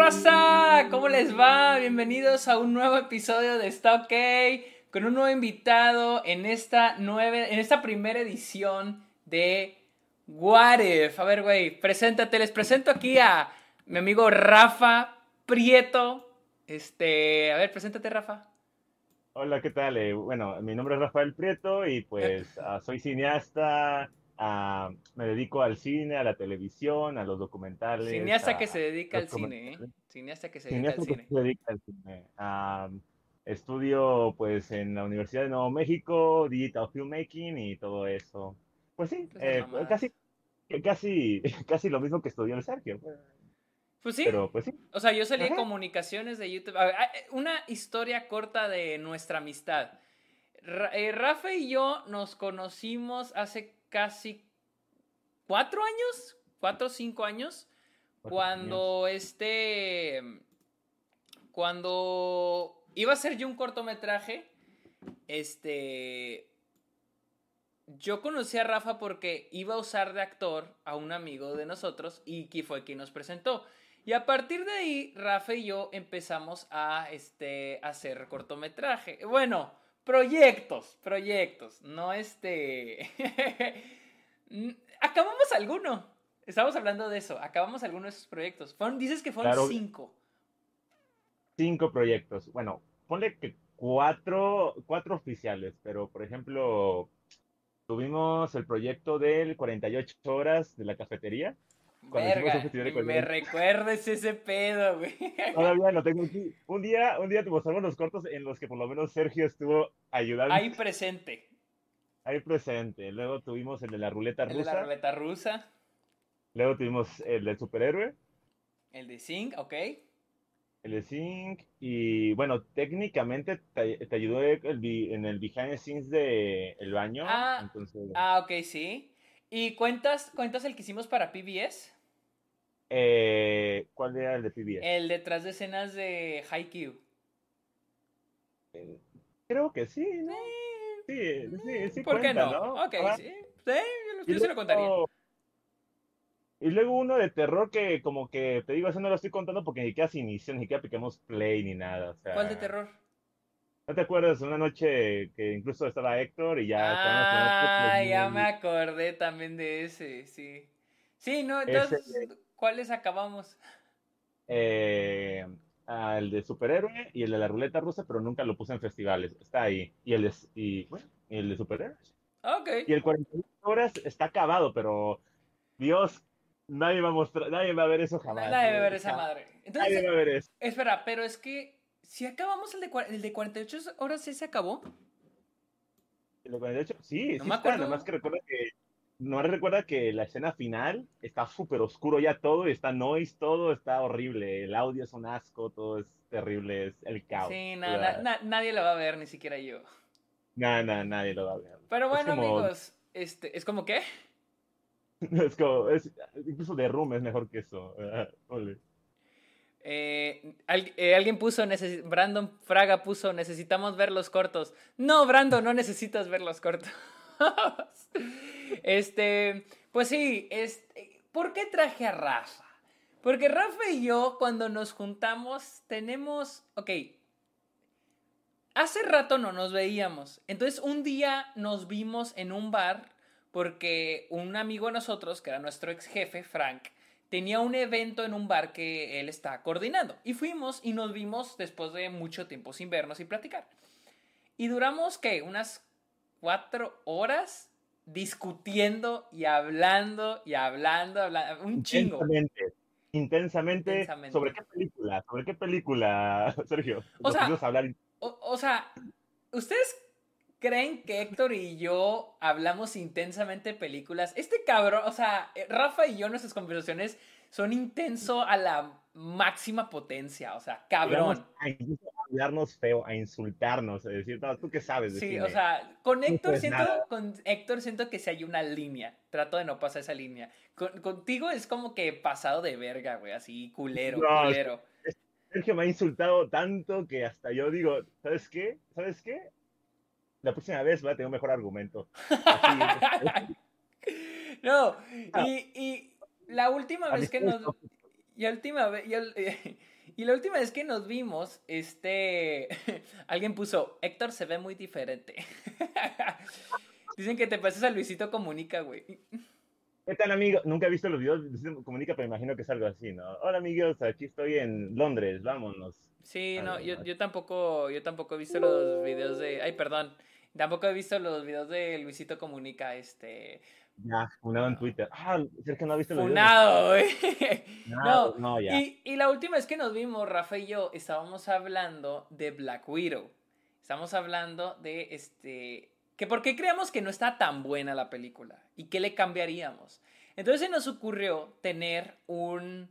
raza? ¿Cómo les va? Bienvenidos a un nuevo episodio de Está OK con un nuevo invitado en esta, nueve, en esta primera edición de What If. A ver, güey, preséntate. Les presento aquí a mi amigo Rafa Prieto. Este, a ver, preséntate, Rafa. Hola, ¿qué tal? Eh, bueno, mi nombre es Rafael Prieto y pues ah, soy cineasta, ah, me dedico al cine, a la televisión, a los documentales. Cineasta a que se dedica al cine, ¿eh? Cineasta que se dedica Cineasta al que cine. se dedica al cine. Estudio pues en la Universidad de Nuevo México, Digital Filmmaking y todo eso. Pues sí, Esas eh, casi, casi, casi lo mismo que estudió el Sergio. Pues sí, Pero pues sí. O sea, yo salí de comunicaciones de YouTube. Ver, ah, eh, una historia corta de nuestra amistad. Eh, Rafa y yo nos conocimos hace casi cuatro años, cuatro o cinco años, cuando este, cuando iba a hacer yo un cortometraje, este, yo conocí a Rafa porque iba a usar de actor a un amigo de nosotros y que fue quien nos presentó. Y a partir de ahí, Rafa y yo empezamos a este, hacer cortometraje. Bueno, proyectos, proyectos, no este... Acabamos alguno. Estamos hablando de eso. Acabamos alguno de esos proyectos. Fueron, dices que fueron Claro. cinco. cinco proyectos. Bueno, ponle que cuatro, cuatro oficiales, pero por ejemplo, tuvimos el proyecto del 48 horas de la cafetería. Verga, de me recuerdes ese pedo, güey. Todavía lo tengo aquí. Un día, un día te mostramos los cortos en los que por lo menos Sergio estuvo ayudando Ahí presente. ahí presente. Luego tuvimos el de la ruleta El de rusa. la ruleta rusa. Luego tuvimos el del superhéroe, El de Zinc, ok. el de Zinc. Y bueno, técnicamente te, te ayudó el en el behind the scenes de El Baño. Ah, entonces, Ah, ok, sí. ¿Y cuentas, cuentas el que hicimos para PBS? eh, ¿cuál era el de PBS? El detrás de escenas de Haikyuu. Eh, Creo que sí, ¿no? Sí, sí, sí ¿Por qué no? ¿no? Ok, Ah, sí. Sí, yo se lo contaría. Y luego uno de terror que como que, te digo, eso no lo estoy contando porque ni siquiera se inició, ni siquiera picamos play ni nada. O sea, ¿Cuál de terror? ¿No te acuerdas? Una noche que incluso estaba Héctor y ya Ah, ya me acordé también de ese, sí. Sí, no, entonces, ¿cuáles acabamos? eh, ah, el de superhéroe y el de la ruleta rusa, pero nunca lo puse en festivales. Está ahí. Y el de, y, bueno, y el de superhéroes. Ok. Y el 48 horas está acabado, pero Dios, nadie va a mostrar, nadie va a ver eso jamás. Nadie va a ver esa madre. Nadie Entonces, va a ver eso. espera, pero es que si acabamos el de, el de 48 horas, ¿sí se acabó? El de 48, sí, No sí me está, nada más que recuerda que no recuerda que la escena final está súper oscuro ya todo, y está noise, todo está horrible, el audio es un asco, todo es terrible, es el caos. Sí, O na- na- na- nadie lo va a ver, ni siquiera yo. na- na- nadie lo va a ver. Pero bueno, como- amigos, este, ¿es como qué? Es como, incluso de Room es mejor que eso. Eh, eh, alguien puso, Brandon Fraga puso, necesitamos ver los cortos. No, Brandon, no necesitas ver los cortos. este, pues sí, ¿por qué traje a Rafa? Porque Rafa y yo, cuando nos juntamos, tenemos, ok, hace rato no nos veíamos. Entonces un día nos vimos en un bar porque un amigo de nosotros, que era nuestro ex jefe, Frank, tenía un evento en un bar que él está coordinando. Y fuimos y nos vimos después de mucho tiempo sin vernos y platicar. Y duramos, ¿qué? Unas cuatro horas discutiendo y hablando y hablando, hablando un chingo. Intensamente, intensamente, Intensamente. ¿Sobre qué película? ¿Sobre qué película, Sergio? O sea- hablar. O, o sea, ¿ustedes creen que Héctor y yo hablamos intensamente de películas? Este cabrón, o sea, eh, Rafa y yo, nuestras conversaciones son intenso a la máxima potencia, o sea, cabrón. llegamos A hablarnos feo, a insultarnos, a decir, no, ¿tú qué sabes de Sí, cine? o sea, con Héctor pues siento, nada. con Héctor siento que si hay una línea. Trato de no pasar esa línea. Con- contigo es como que pasado de verga, güey, así culero, No, culero. Sergio me ha insultado tanto que hasta yo digo, ¿sabes qué? ¿Sabes qué? La próxima vez voy a tener un mejor argumento. Así, no, y, y la última vez que nos... Y última vez, y, la última vez que nos vimos, este, alguien puso, Héctor se ve muy diferente. Dicen que te pases a Luisito Comunica, güey. ¿Qué tal, amigo? Nunca he visto los videos de Luisito Comunica, pero imagino que es algo así, ¿no? Hola, amigos, aquí estoy en Londres, vámonos. Sí, no, yo, yo tampoco, yo tampoco he visto los videos de, ay, perdón, tampoco he visto los videos de Luisito Comunica, este, ya, funado en Twitter. Ah, que no ha visto Funado, güey. No, no, ya. Y, y, la última vez que nos vimos, Rafa y yo, estábamos hablando de Black Widow. Estamos hablando de este. Que por qué creemos que no está tan buena la película y qué le cambiaríamos. Entonces se nos ocurrió tener un.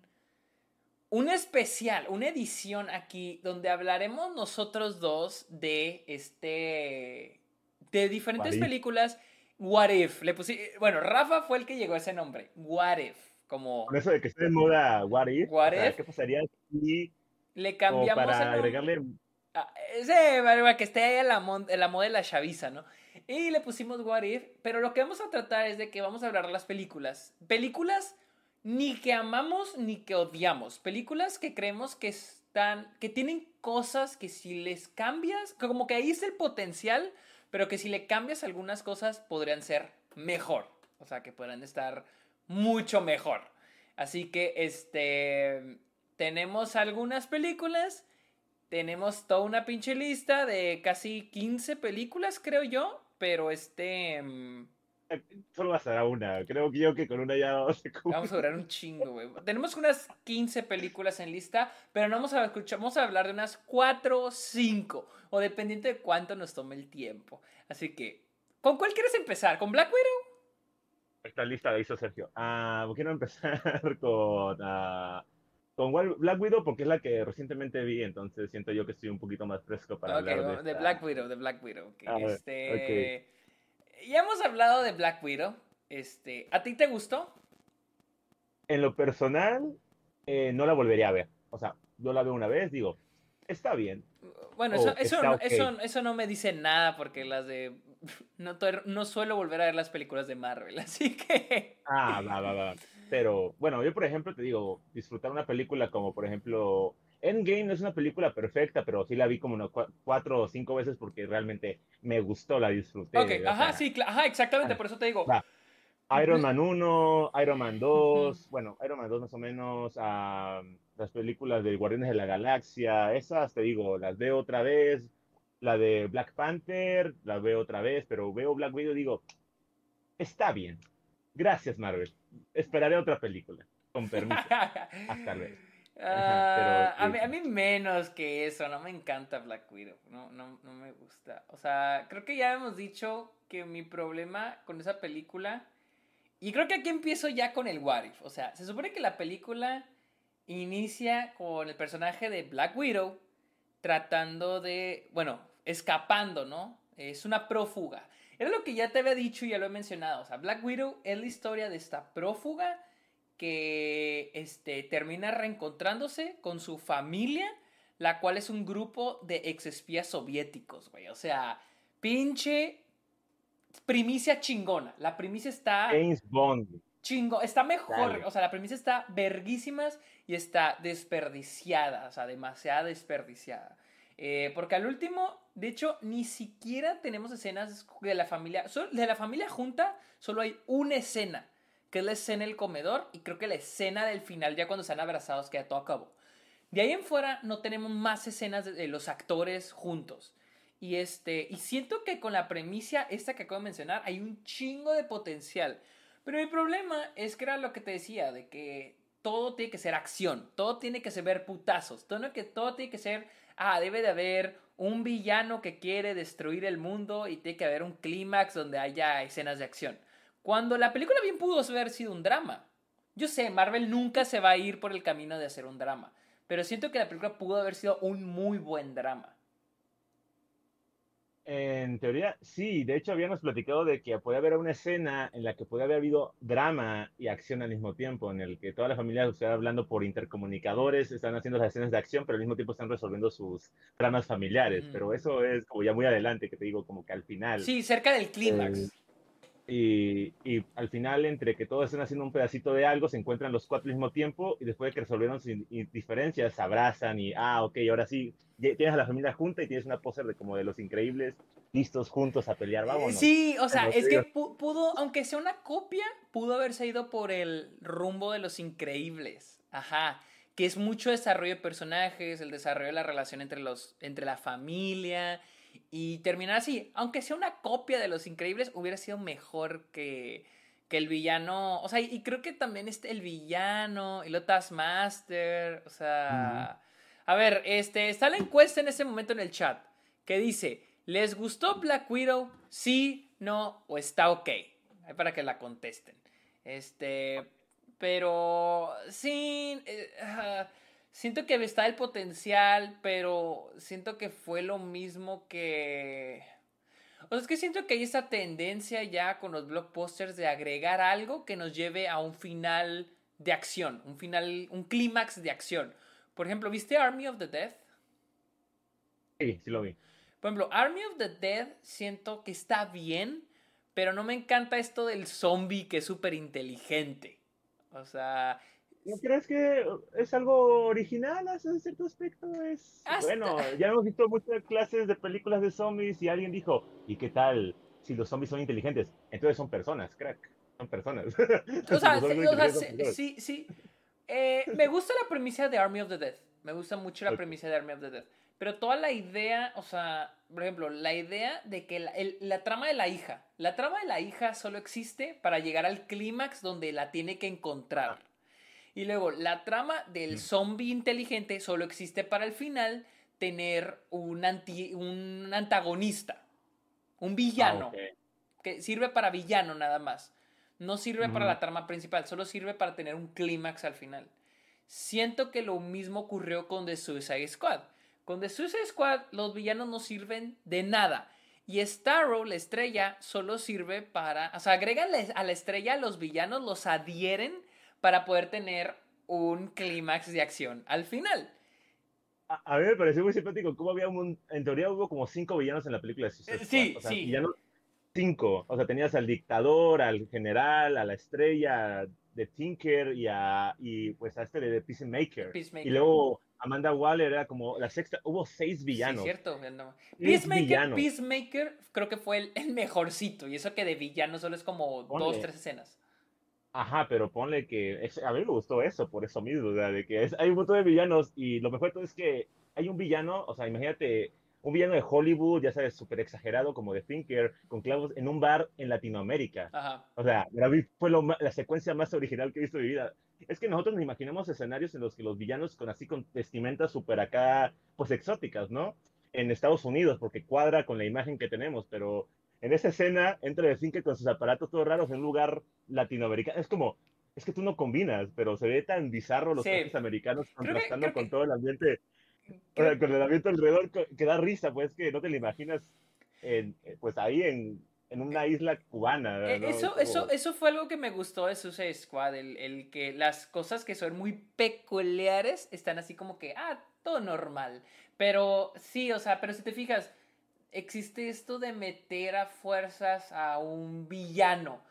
Un especial, una edición aquí donde hablaremos nosotros dos de este. De diferentes películas What If. Le puse, bueno, Rafa fue el que llegó a ese nombre. What If. Como... Con eso de que esté de moda What If. What if ¿Qué pasaría si... Le cambiamos para agregarle... Ah, ese, para que esté ahí en la, la moda de la chaviza, ¿no? Y le pusimos What If, pero lo que vamos a tratar es de que vamos a hablar de las películas. Películas ni que amamos ni que odiamos. Películas que creemos que están, que tienen cosas que si les cambias, como que ahí es el potencial pero que si le cambias algunas cosas podrían ser mejor. O sea, que podrían estar mucho mejor. Así que, este, tenemos algunas películas, tenemos toda una pinche lista de casi 15 películas, creo yo, pero este... Solo bastará una. Creo que yo que con una ya vamos a Vamos a durar un chingo, güey. Tenemos unas 15 películas en lista, pero no vamos a escuchar, vamos a hablar de unas 4 o 5, o dependiente de cuánto nos tome el tiempo. Así que, ¿con cuál quieres empezar? ¿Con Black Widow? Esta lista la hizo Sergio. Ah, quiero empezar con, uh, con Black Widow porque es la que recientemente vi, entonces siento yo que estoy un poquito más fresco para hablar de, de Black Widow, de Black Widow. este ya hemos hablado de Black Widow. Este, ¿A ti te gustó? En lo personal, eh, no la volvería a ver. O sea, yo la veo una vez, digo, está bien. Bueno, eso, eso, eso, no me dice nada porque las de... No, no suelo volver a ver las películas de Marvel, así que... Ah, va, va, va. Pero, bueno, yo por ejemplo te digo, disfrutar una película como por ejemplo Endgame no es una película perfecta, pero sí la vi como cuatro o cinco veces porque realmente me gustó, la disfruté. Ok, ajá, sí, ajá, exactamente, por eso te digo. Iron Man 1, Iron Man 2, bueno, Iron Man 2 más o menos, las películas de Guardianes de la Galaxia, esas te digo, las veo otra vez, la de Black Panther, la veo otra vez, pero veo Black Widow y digo, está bien, gracias Marvel, esperaré otra película, con permiso, hasta luego. Ah, a, mí, menos que eso, no me encanta Black Widow, no, no, no me gusta. O sea, creo que ya hemos dicho que mi problema con esa película, y creo que aquí empiezo ya con el What If, o sea, se supone que la película inicia con el personaje de Black Widow tratando de, bueno, escapando, ¿no? Es una prófuga. Era lo que ya te había dicho y ya lo he mencionado, o sea, Black Widow es la historia de esta prófuga que este, termina reencontrándose con su familia, la cual es un grupo de exespías soviéticos, güey. O sea, pinche primicia chingona. La primicia está... James Bond. Chingo, está mejor, o sea, la primicia está verguísimas y está desperdiciada, o sea, demasiado desperdiciada. Eh, porque al último, de hecho, ni siquiera tenemos escenas de la familia, de la familia junta, solo hay una escena que es la escena del comedor y creo que la escena del final, ya cuando están abrazados, que ya todo acabó. De ahí en fuera no tenemos más escenas de, los actores juntos. Y, este, y siento que con la premisa esta que acabo de mencionar hay un chingo de potencial. Pero mi problema es que era lo que te decía, de que todo tiene que ser acción, todo tiene que ser ver putazos, todo, que, todo tiene que ser, ah, debe de haber un villano que quiere destruir el mundo y tiene que haber un clímax donde haya escenas de acción. Cuando la película bien pudo haber sido un drama. Yo sé, Marvel nunca se va a ir por el camino de hacer un drama, pero siento que la película pudo haber sido un muy buen drama. En teoría, sí. De hecho, habíamos platicado de que puede haber una escena en la que puede haber habido drama y acción al mismo tiempo, en el que toda la familia está hablando por intercomunicadores, están haciendo las escenas de acción, pero al mismo tiempo están resolviendo sus dramas familiares. Pero eso es como ya muy adelante, que te digo, como que al final. Sí, cerca del clímax. Y, y, al final, entre que todos están haciendo un pedacito de algo, se encuentran los cuatro al mismo tiempo y después de que resolvieron sus diferencias, se abrazan y, ah, ok, ahora sí, tienes a la familia junta y tienes una pose de como de los increíbles, listos juntos a pelear, vámonos. Sí, o sea, es que pudo, aunque sea una copia, pudo haberse ido por el rumbo de los increíbles. Ajá que es mucho desarrollo de personajes, el desarrollo de la relación entre, los, entre la familia y terminar así. Aunque sea una copia de Los Increíbles, hubiera sido mejor que, que el villano. O sea, y creo que también este, el villano y lo Taskmaster. O sea. A ver, este, está la encuesta en este momento en el chat que dice: ¿Les gustó Black Widow? Sí, no o está ok. para que la contesten. Este. Pero sí, eh, siento que está el potencial, pero siento que fue lo mismo que... O sea, es que siento que hay esa tendencia ya con los blockbusters de agregar algo que nos lleve a un final de acción, un final, un clímax de acción. Por ejemplo, ¿viste Army of the Dead? Sí, sí lo vi. Por ejemplo, Army of the Dead siento que está bien, pero no me encanta esto del zombie que es súper inteligente. O sea... ¿No crees que es algo original en cierto aspecto? Es... Bueno, ya hemos visto muchas clases de películas de zombies y alguien dijo, ¿y qué tal si los zombies son inteligentes? Entonces son personas, crack. Son personas. O sea, sí, sí. Eh, me gusta la premisa de Army of the Dead. Me gusta mucho la premisa de Army of the Dead. Pero toda la idea, o sea, por ejemplo, la idea de que la, trama de la hija, la trama de la hija solo existe para llegar al clímax donde la tiene que encontrar. Y luego, la trama del zombie inteligente solo existe para el final tener un, anti, un antagonista, un villano, ah, que sirve para villano nada más. No sirve para la trama principal, solo sirve para tener un clímax al final. Siento que lo mismo ocurrió con The Suicide Squad con The Suicide Squad los villanos no sirven de nada. Y Starro, la estrella, solo sirve para... O sea, agregan a la estrella a los villanos, los adhieren para poder tener un clímax de acción al final. A, mí me pareció muy simpático cómo había un... En teoría hubo como cinco villanos en la película de Suicide Squad. Sí, o sea, sí. Villanos, cinco. O sea, tenías al dictador, al general, a la estrella de Tinker y a... Y pues a este de Peacemaker. Peacemaker. Y luego Amanda Waller era como la sexta, hubo seis villanos. Sí, cierto. Peacemaker, Peacemaker creo que fue el, mejorcito, y eso que de villano solo es como dos, tres escenas. Ajá, pero ponle que, a mí me gustó eso, por eso mismo, o sea, de que hay un montón de villanos, y lo mejor todo es que hay un villano, o sea, imagínate, un villano de Hollywood, ya sabes, súper exagerado, como de Thinker, con clavos en un bar en Latinoamérica. Ajá. O sea, fue la secuencia más original que he visto en mi vida es que nosotros nos imaginamos escenarios en los que los villanos con así con vestimentas súper acá, pues exóticas, ¿no? En Estados Unidos, porque cuadra con la imagen que tenemos, pero en esa escena entra de Finke con sus aparatos todos raros en un lugar latinoamericano. Es como, es que tú no combinas, pero se ve tan bizarro los sí. americanos contrastando con todo el ambiente, con el ambiente alrededor que da risa, pues que no te lo imaginas en, pues ahí en, en una isla cubana. Eh, eso, eso, eso fue algo que me gustó de Suicide Squad, el, el, que las cosas que son muy peculiares están así como que, ah, todo normal. Pero sí, o sea, pero si te fijas, existe esto de meter a fuerzas a un villano.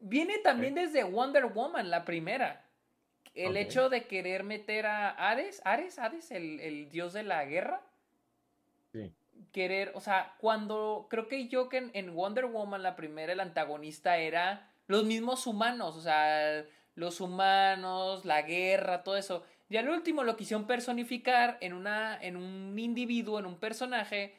Viene también desde Wonder Woman, la primera. El hecho de querer meter a Ares, Ares, Ares, el, el dios de la guerra. Sí querer, o sea, cuando creo que yo que en, Wonder Woman la primera el antagonista era los mismos humanos, o sea, los humanos, la guerra, todo eso. Y al último lo quisieron personificar en una en un individuo, en un personaje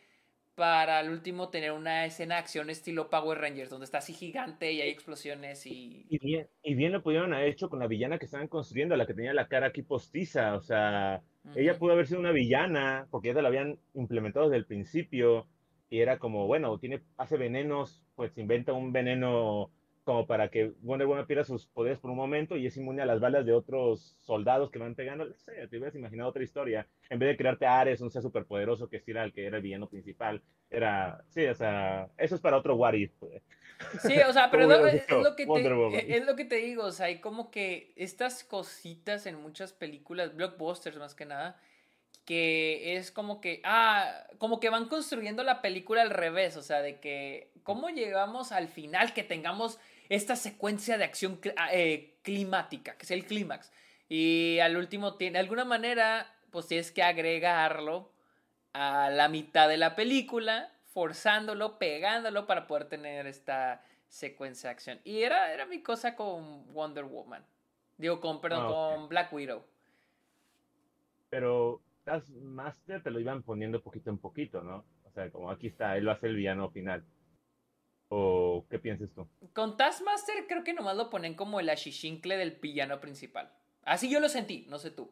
para al último tener una escena de acción estilo Power Rangers, donde está así gigante y hay explosiones y... Y bien, y bien lo pudieron haber hecho con la villana que estaban construyendo, la que tenía la cara aquí postiza, o sea, ella pudo haber sido una villana, porque ya la habían implementado desde el principio, y era como, bueno, tiene, hace venenos, pues inventa un veneno como para que Wonder Woman pierda sus poderes por un momento y es inmune a las balas de otros soldados que van pegando. No sé, te hubieras imaginado otra historia. En vez de crearte a Ares, un ser superpoderoso que sí era el que era el villano principal. Era, sí, o sea, eso es para otro What If. Pues. Sí, o sea, pero es, lo que te, es lo que te digo, o sea, hay como que estas cositas en muchas películas, blockbusters más que nada, que es como que, ah, como que van construyendo la película al revés, o sea, de que, ¿cómo llegamos al final que tengamos esta secuencia de acción eh, climática, que es el clímax. Y al último, tiene, de alguna manera, pues tienes que agregarlo a la mitad de la película, forzándolo, pegándolo para poder tener esta secuencia de acción. Y era, era mi cosa con Wonder Woman. Digo, con, perdón, ah, con Black Widow. Pero Taskmaster te lo iban poniendo poquito en poquito, ¿no? O sea, como aquí está, él va a ser el villano final. ¿O qué piensas tú? Con Taskmaster creo que nomás lo ponen como el achichincle del villano principal. Así yo lo sentí, no sé tú.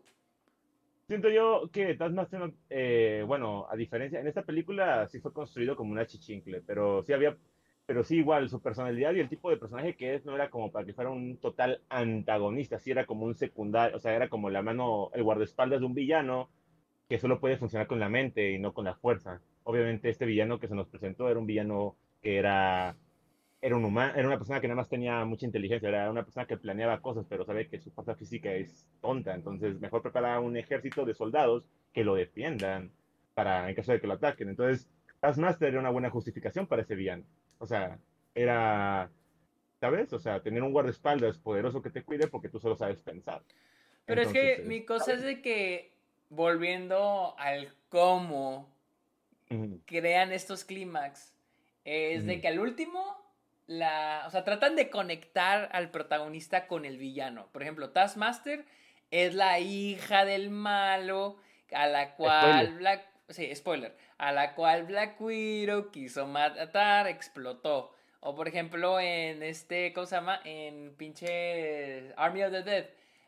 Siento yo que Taskmaster, eh, bueno, a diferencia, en esta película sí fue construido como un achichincle, pero sí había, pero sí igual, su personalidad y el tipo de personaje que es no era como para que fuera un total antagonista, sí era como un secundario, o sea, era como la mano, el guardaespaldas de un villano que solo puede funcionar con la mente y no con la fuerza. Obviamente este villano que se nos presentó era un villano que era, era, un humano, era una persona que nada más tenía mucha inteligencia, era una persona que planeaba cosas, pero sabe que su fuerza física es tonta, entonces mejor prepara un ejército de soldados que lo defiendan para en caso de que lo ataquen. Entonces, Taskmaster era una buena justificación para ese villano. O sea, era, ¿sabes? O sea, tener un guardaespaldas poderoso que te cuide porque tú solo sabes pensar. Pero es que mi cosa es de que volviendo al cómo crean estos clímax, es de que al último, la, o sea, tratan de conectar al protagonista con el villano. Por ejemplo, Taskmaster es la hija del malo a la cual Black, sí, spoiler, a la cual Black Widow quiso matar, explotó. O por ejemplo, en este, ¿cómo se llama? En pinche Army of the Dead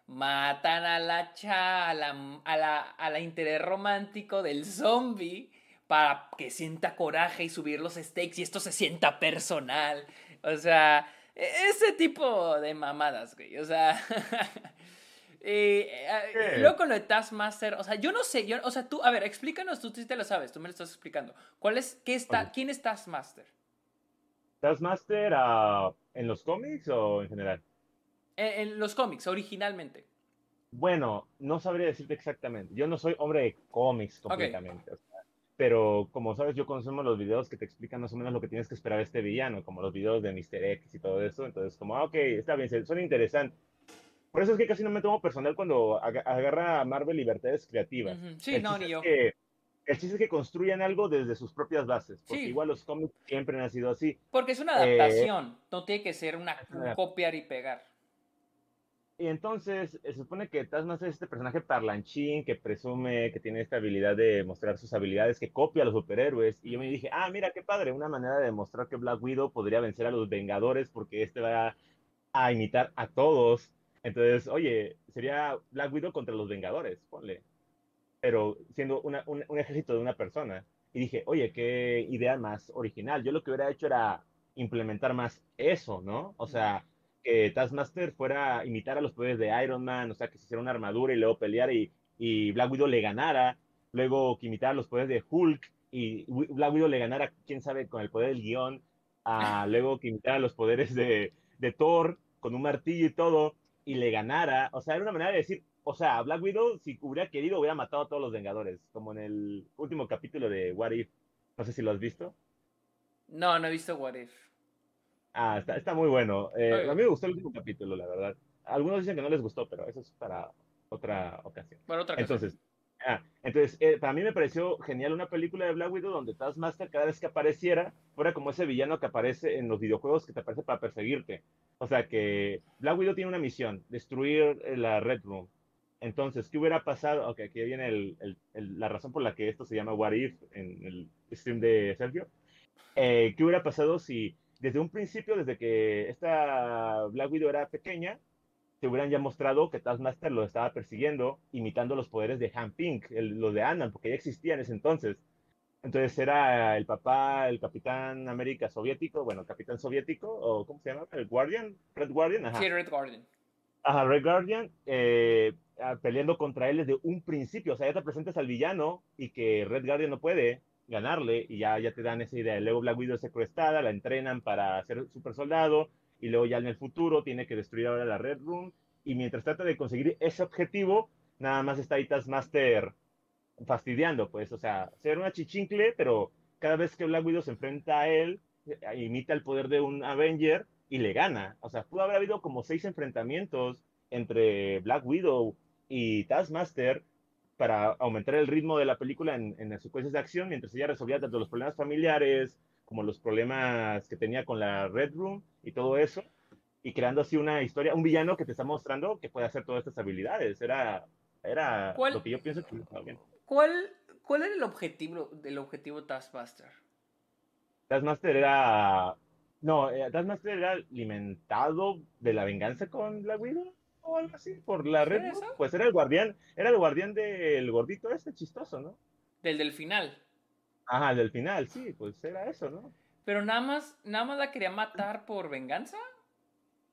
matan a la cha, a la, a la, interés romántico del zombie para que sienta coraje y subir los stakes y esto se sienta personal. O sea, e, ese tipo de mamadas, güey. O sea, y, eh, luego con lo de Taskmaster, o sea, yo no sé, yo, o sea, tú, a ver, explícanos, tú sí te lo sabes, tú me lo estás explicando. ¿Cuál es, qué está, quién es Taskmaster? ¿Taskmaster uh, en los cómics o en general? En, los cómics, originalmente. Bueno, no sabría decirte exactamente. Yo no soy hombre de cómics completamente. Pero como sabes, yo consumo los videos que te explican más o menos lo que tienes que esperar de este villano, como los videos de Mr. X y todo eso. Entonces, como, ah, ok, está bien, son interesantes. Por eso es que casi no me tomo personal cuando agarra a Marvel libertades creativas. Sí, no, ni yo. el chiste es que construyan algo desde sus propias bases. Porque igual los cómics siempre han sido así. Porque es una adaptación. no tiene que ser una copiar y pegar. Y entonces se supone que Taskmaster es este personaje parlanchín que presume que tiene esta habilidad de mostrar sus habilidades, que copia a los superhéroes. Y yo me dije, ah, mira qué padre, una manera de demostrar que Black Widow podría vencer a los Vengadores porque este va a, imitar a todos. Entonces, oye, sería Black Widow contra los Vengadores, ponle. Pero siendo un, un ejército de una persona. Y dije, oye, qué idea más original. Yo lo que hubiera hecho era implementar más eso, ¿no? O sea que Taskmaster fuera imitar a los poderes de Iron Man, o sea, que se hiciera una armadura y luego pelear y, y Black Widow le ganara, luego que imitara los poderes de Hulk y Black Widow le ganara, quién sabe, con el poder del guion, a, luego que imitara los poderes de, de Thor con un martillo y todo, y le ganara, o sea, era una manera de decir, o sea, Black Widow, si hubiera querido, hubiera matado a todos los Vengadores, como en el último capítulo de What If. No sé si lo has visto. No, no he visto What If. Ah, está, muy bueno. Eh, a mí me gustó el último capítulo, la verdad. Algunos dicen que no les gustó, pero eso es para otra ocasión. Para otra ocasión. Entonces, ah, entonces eh, para mí me pareció genial una película de Black Widow donde Taskmaster cada vez que apareciera fuera como ese villano que aparece en los videojuegos que te aparece para perseguirte. O sea que Black Widow tiene una misión, destruir eh, la Red Room. Entonces, ¿qué hubiera pasado? Ok, aquí viene el, la razón por la que esto se llama What If en el stream de Sergio. ¿Qué hubiera pasado si desde un principio, desde que esta Black Widow era pequeña, te hubieran ya mostrado que Taskmaster lo estaba persiguiendo, imitando los poderes de Han Pink, los de Annan, porque ya existía en ese entonces. Entonces era el papá, el Capitán América soviético, bueno, Capitán soviético, o ¿cómo se llama? El Guardian, Red Guardian. Ajá. Sí, Red Guardian. Ajá, Red Guardian, eh, peleando contra él desde un principio. O sea, ya te presentas al villano y que Red Guardian no puede ganarle y ya, ya te dan esa idea. Luego Black Widow es secuestrada, la entrenan para ser super soldado y luego ya en el futuro tiene que destruir ahora la Red Room y mientras trata de conseguir ese objetivo, nada más está ahí Taskmaster fastidiando, pues, o sea, ser una chichincle, pero cada vez que Black Widow se enfrenta a él, eh, imita el poder de un Avenger y le gana. O sea, pudo haber habido como seis enfrentamientos entre Black Widow y Taskmaster para aumentar el ritmo de la película en, en las secuencias de acción, mientras ella resolvía tanto los problemas familiares como los problemas que tenía con la Red Room y todo eso, y creando así una historia, un villano que te está mostrando que puede hacer todas estas habilidades. Era, era lo que yo pienso que. ¿Cuál, ¿Cuál era el objetivo del objetivo Taskmaster? Taskmaster era. No, eh, Taskmaster era alimentado de la venganza con la Widow o algo así, por la red. Pues era el guardián, era el guardián del gordito ese chistoso, ¿no? Del del final. Ajá, del final, sí, pues era eso, ¿no? Pero nada más, nada más la quería matar por venganza.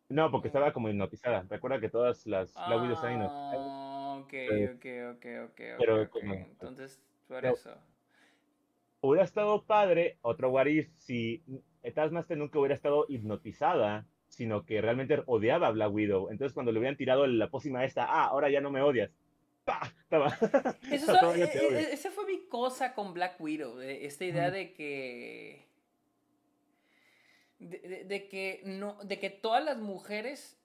No, porque estaba como hipnotizada. Recuerda que todas las la Widow están hipnotizadas. Ok, ok, ok, ok. Pero, Entonces, por eso. Hubiera estado padre, otro what si Taskmaster nunca hubiera estado hipnotizada, sino que realmente odiaba a Black Widow. Entonces, cuando le hubieran tirado la pócima esta, ah, ahora ya no me odias. ¡Pah! Eso e, e, esa fue mi cosa con Black Widow, esta idea de que de, que no, de que todas las mujeres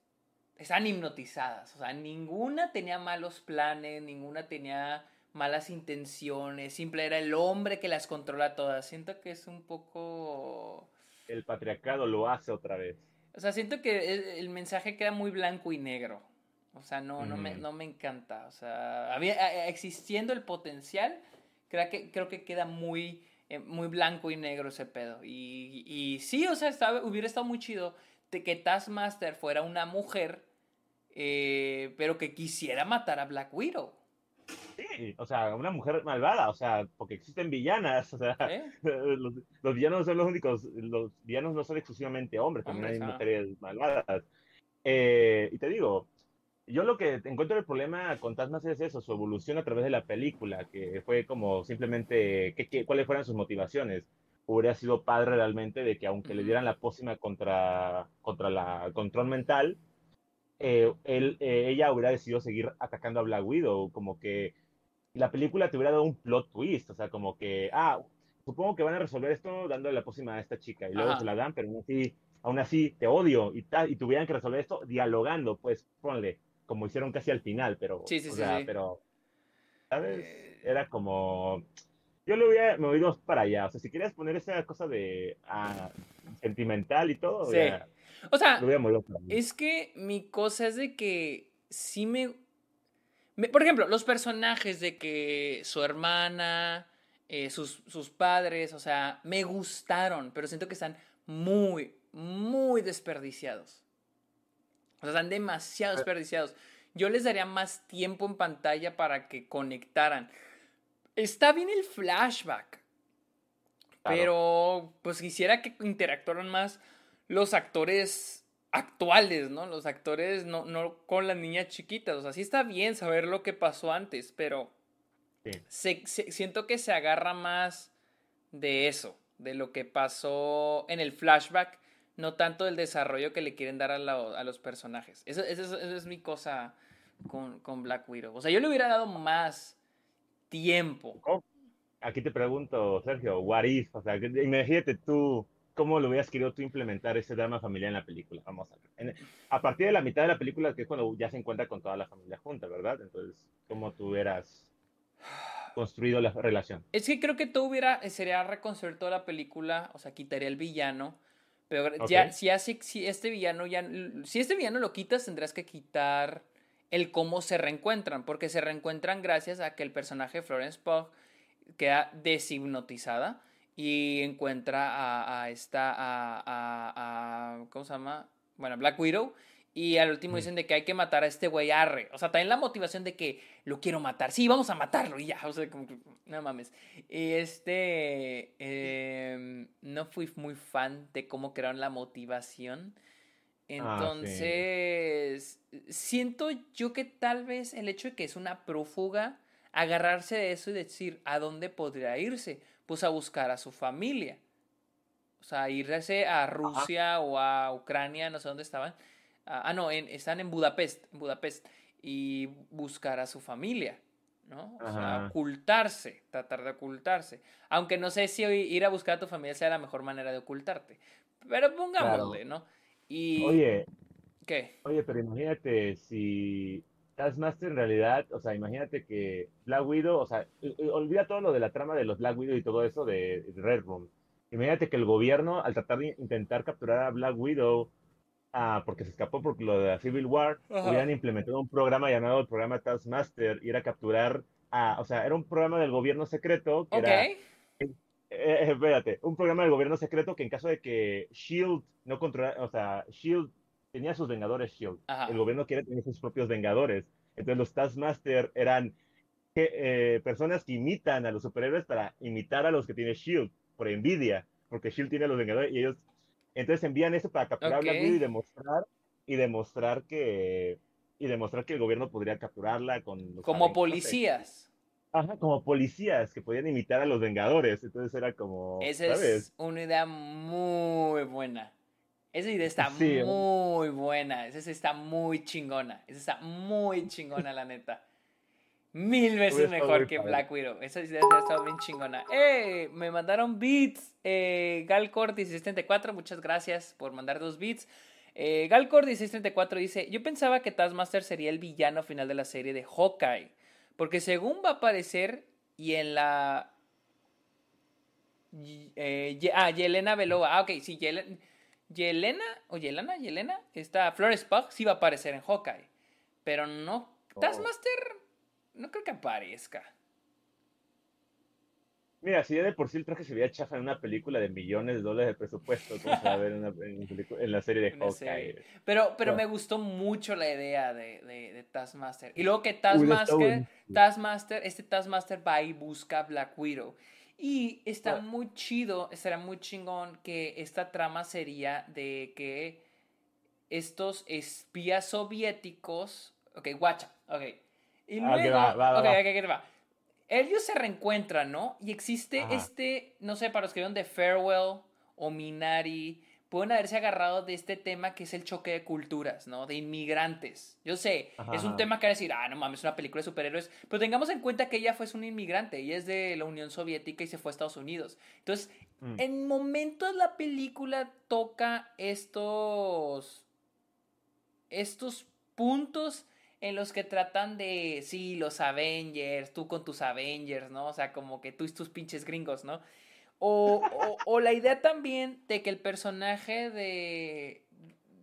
están hipnotizadas. O sea, ninguna tenía malos planes, ninguna tenía malas intenciones. Simple era el hombre que las controla todas. Siento que es un poco. El patriarcado lo hace otra vez. O sea, siento que el, mensaje queda muy blanco y negro. O sea, no, no, me, no me encanta. O sea, había, existiendo el potencial, creo que, creo que queda muy eh, muy blanco y negro ese pedo. Y, y sí, o sea, estaba, hubiera estado muy chido de que Taskmaster fuera una mujer, eh, pero que quisiera matar a Black Widow. Sí, o sea, una mujer malvada, o sea, porque existen villanas, o sea, los, villanos son los únicos, los villanos no son exclusivamente hombres, también hay mujeres malvadas. Eh, y te digo, yo lo que encuentro el problema con Taskmaster es eso, su evolución a través de la película, que fue como simplemente que, cuáles fueran sus motivaciones. Hubiera sido padre realmente de que aunque le dieran la pócima contra, contra la control mental, eh, él, eh, ella hubiera decidido seguir atacando a Black Widow, como que la película te hubiera dado un plot twist, o sea, como que, ah, supongo que van a resolver esto dándole la pócima a esta chica, y luego se la dan, pero aún así, aún así te odio, y, y tuvieran que resolver esto dialogando, pues ponle como hicieron casi al final, pero. Sí, sí, o sea, pero. ¿Sabes? Eh, Era como. Yo le hubiera movido para allá. O sea, si querías poner esa cosa de. Ah, sentimental y todo. Sí. o sea, es que mi cosa es de que sí me, Por ejemplo, los personajes de que su hermana, eh, sus, sus padres, o sea, me gustaron, pero siento que están muy, muy desperdiciados. O sea, están demasiado desperdiciados. Yo les daría más tiempo en pantalla para que conectaran. Está bien el flashback. Pero pues quisiera que interactuaran más los actores actuales, ¿no? Los actores no, no con las niñas chiquitas. O sea, sí está bien saber lo que pasó antes, pero siento que se agarra más de eso, de lo que pasó en el flashback no tanto el desarrollo que le quieren dar a, los personajes. Esa es mi cosa con, Black Widow. O sea, yo le hubiera dado más tiempo. Aquí te pregunto, Sergio, what if? O sea, imagínate tú, ¿cómo lo hubieras querido tú implementar ese drama familiar en la película? Vamos a ver. a partir de la mitad de la película, que es cuando ya se encuentra con toda la familia junta, ¿verdad? Entonces, ¿cómo tú hubieras construido la relación? Es que creo que tú hubiera, sería reconstruir toda la película, o sea, quitaría el villano pero ya, si, hace, si este villano ya. Si este villano lo quitas, tendrás que quitar el cómo se reencuentran. Porque se reencuentran gracias a que el personaje Florence Pugh queda deshipnotizada y encuentra a, a esta. A, a, ¿Cómo se llama? Bueno, Black Widow. Y al último dicen de que hay que matar a este güey arre. O sea, también la motivación de que lo quiero matar. Sí, vamos a matarlo y ya. O sea, como que, no mames. Y este, em, no fui muy fan de cómo crearon la motivación. Ah, Entonces, siento yo que tal vez el hecho de que es una prófuga, agarrarse de eso y decir a dónde podría irse. Pues a buscar a su familia. O sea, irse a Rusia o a Ucrania, no sé dónde estaban Ah, ah, no, están en Budapest, Budapest, y buscar a su familia, ¿no? O sea, ocultarse, tratar de ocultarse. Aunque no sé si ir a buscar a tu familia sea la mejor manera de ocultarte, pero pongámosle, ¿no? Y... Oye. ¿Qué? Oye, pero imagínate si Taskmaster en realidad, o sea, imagínate que Black Widow, o sea, olvida todo lo de la trama de los Black Widow y todo eso de Red Room. Imagínate que el gobierno, al tratar de intentar capturar a Black Widow, ah, porque se escapó por lo de la Civil War, hubieran implementado un programa llamado el programa Taskmaster y era capturar a, o sea, era un programa del gobierno secreto que era eh, eh, espérate, un programa del gobierno secreto que en caso de que Shield no controlara, o sea, Shield tenía sus Vengadores Shield, el gobierno quiere tener sus propios Vengadores, entonces los Taskmaster eran eh, personas que imitan a los superhéroes para imitar a los que tiene Shield, por envidia, porque Shield tiene a los Vengadores y ellos, entonces envían eso para capturar a Black Widow y demostrar y demostrar que y demostrar que el gobierno podría capturarla con como policías. Ajá, como policías que podían imitar a los Vengadores. Entonces era como. Esa es una idea muy buena. Esa idea está muy buena. Esa está muy chingona. Esa está muy chingona, la neta. Mil veces mejor que Black Widow. Esa idea está bien chingona. ¡Eh! Me mandaron beats. Eh, Galcord 1634, muchas gracias por mandar dos beats. Eh, Galcord 1634 dice: Yo pensaba que Taskmaster sería el villano final de la serie de Hawkeye. Porque según va a aparecer, y en la. Eh, ah, Yelena Belova. Ah, ok, sí, Yelena. O Yelena, Yelena. Está Flores Pug sí va a aparecer en Hawkeye. Pero no. Oh. Taskmaster. No creo que aparezca. Mira, si ya de por sí el traje se veía chafa en una película de millones de dólares de presupuesto, como se va a ver en, la serie de Hawkeye. Pero, pero me gustó mucho la idea de, de, Taskmaster. Y luego que Taskmaster, Taskmaster, este Taskmaster va y busca a Black Widow. Y está muy chido, estará muy chingón que esta trama sería de que estos espías soviéticos. Ok, guacha, ok. Y ah, luego, va, va, va, va ellos se reencuentran, ¿no? Y existe este, no sé, para los que vieron de Farewell o Minari, pueden haberse agarrado de este tema que es el choque de culturas, ¿no? De inmigrantes. Yo sé, es un tema que va a decir, ah, no mames, es una película de superhéroes, pero tengamos en cuenta que ella fue un inmigrante, ella es de la Unión Soviética y se fue a Estados Unidos. Entonces, mm. en momentos la película toca estos, estos puntos en los que tratan de, sí, los Avengers, tú con tus Avengers, ¿no? O sea, como que tú y tus pinches gringos, ¿no? O, o, la idea también de que el personaje de,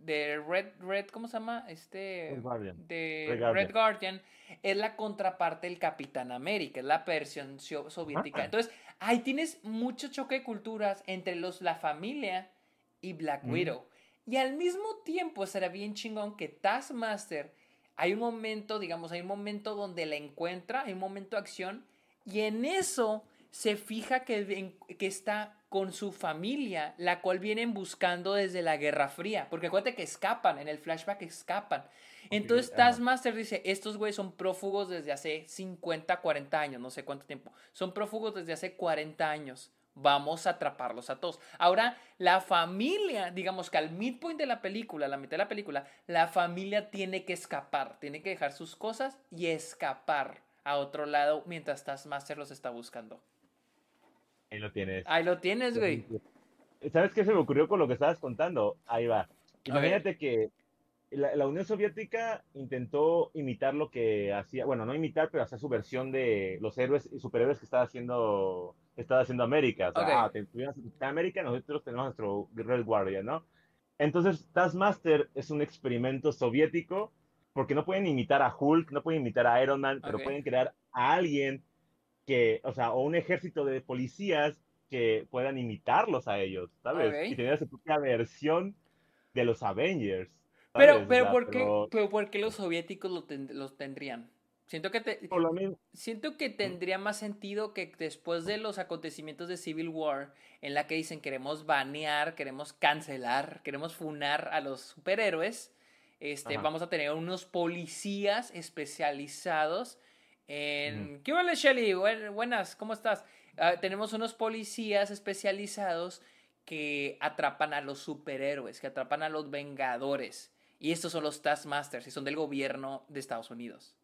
de Red, Red, ¿cómo se llama? Este, Red Guardian. de Red Guardian. es la contraparte del Capitán América, es la versión soviética. Entonces, ahí tienes mucho choque de culturas entre los, la familia y Black Widow. Y al mismo tiempo será bien chingón que Taskmaster hay un momento, digamos, hay un momento donde la encuentra, hay un momento de acción, y en eso se fija que, que está con su familia, la cual vienen buscando desde la Guerra Fría, porque acuérdate que escapan, en el flashback escapan. Entonces Taskmaster dice, estos güeyes son prófugos desde hace 50, 40 años, no sé cuánto tiempo, son prófugos desde hace 40 años vamos a atraparlos a todos. Ahora, la familia, digamos que al midpoint de la película, la mitad de la película, la familia tiene que escapar, tiene que dejar sus cosas y escapar a otro lado mientras Taskmaster los está buscando. Ahí lo tienes. Ahí lo tienes, güey. ¿Sabes qué se me ocurrió con lo que estabas contando? Ahí va. Imagínate que la, Unión Soviética intentó imitar lo que hacía, bueno, no imitar, pero hacer su versión de los héroes y superhéroes que estaba haciendo estaba haciendo América. O sea, ah, América, nosotros tenemos nuestro Red Guardian, ¿no? Entonces, Taskmaster es un experimento soviético porque no pueden imitar a Hulk, no pueden imitar a Iron Man, pero pueden crear a alguien que, o sea, o un ejército de policías que puedan imitarlos a ellos, ¿sabes? Y tener su propia versión de los Avengers. Pero, pero, ¿por qué, pero... ¿por qué los soviéticos los tendrían? Siento que, te, siento que tendría más sentido que después de los acontecimientos de Civil War, en la que dicen queremos banear, queremos cancelar, queremos funar a los superhéroes, este, vamos a tener unos policías especializados en... ¿Qué vale, Shelly? Buenas, ¿cómo estás? Ah, tenemos unos policías especializados que atrapan a los superhéroes, que atrapan a los vengadores. Y estos son los Taskmasters y son del gobierno de Estados Unidos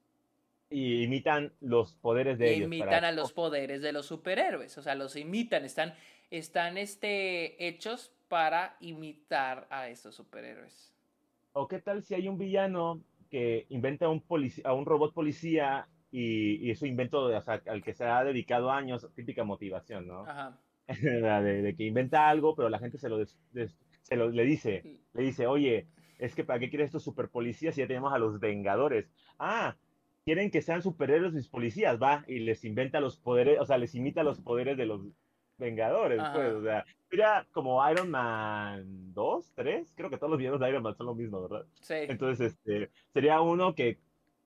y imitan los poderes de ellos. Imitan a los poderes de los superhéroes, o sea, los imitan, están, están este, hechos para imitar a estos superhéroes. ¿O qué tal si hay un villano que inventa un a un robot policía y, y es invento al que se ha dedicado años, típica motivación, ¿no? Ajá. de, que inventa algo, pero la gente se lo, se lo le dice, le dice, oye, es que ¿para qué quieres estos super policías si ya tenemos a los Vengadores? Ah, quieren que sean superhéroes mis policías, va, y les inventa los poderes, o sea, les imita los poderes de los Vengadores, pues, o sea, sería como Iron Man 2, 3, creo que todos los villanos de Iron Man son lo mismo, ¿verdad? Sí. Entonces, este, sería uno que,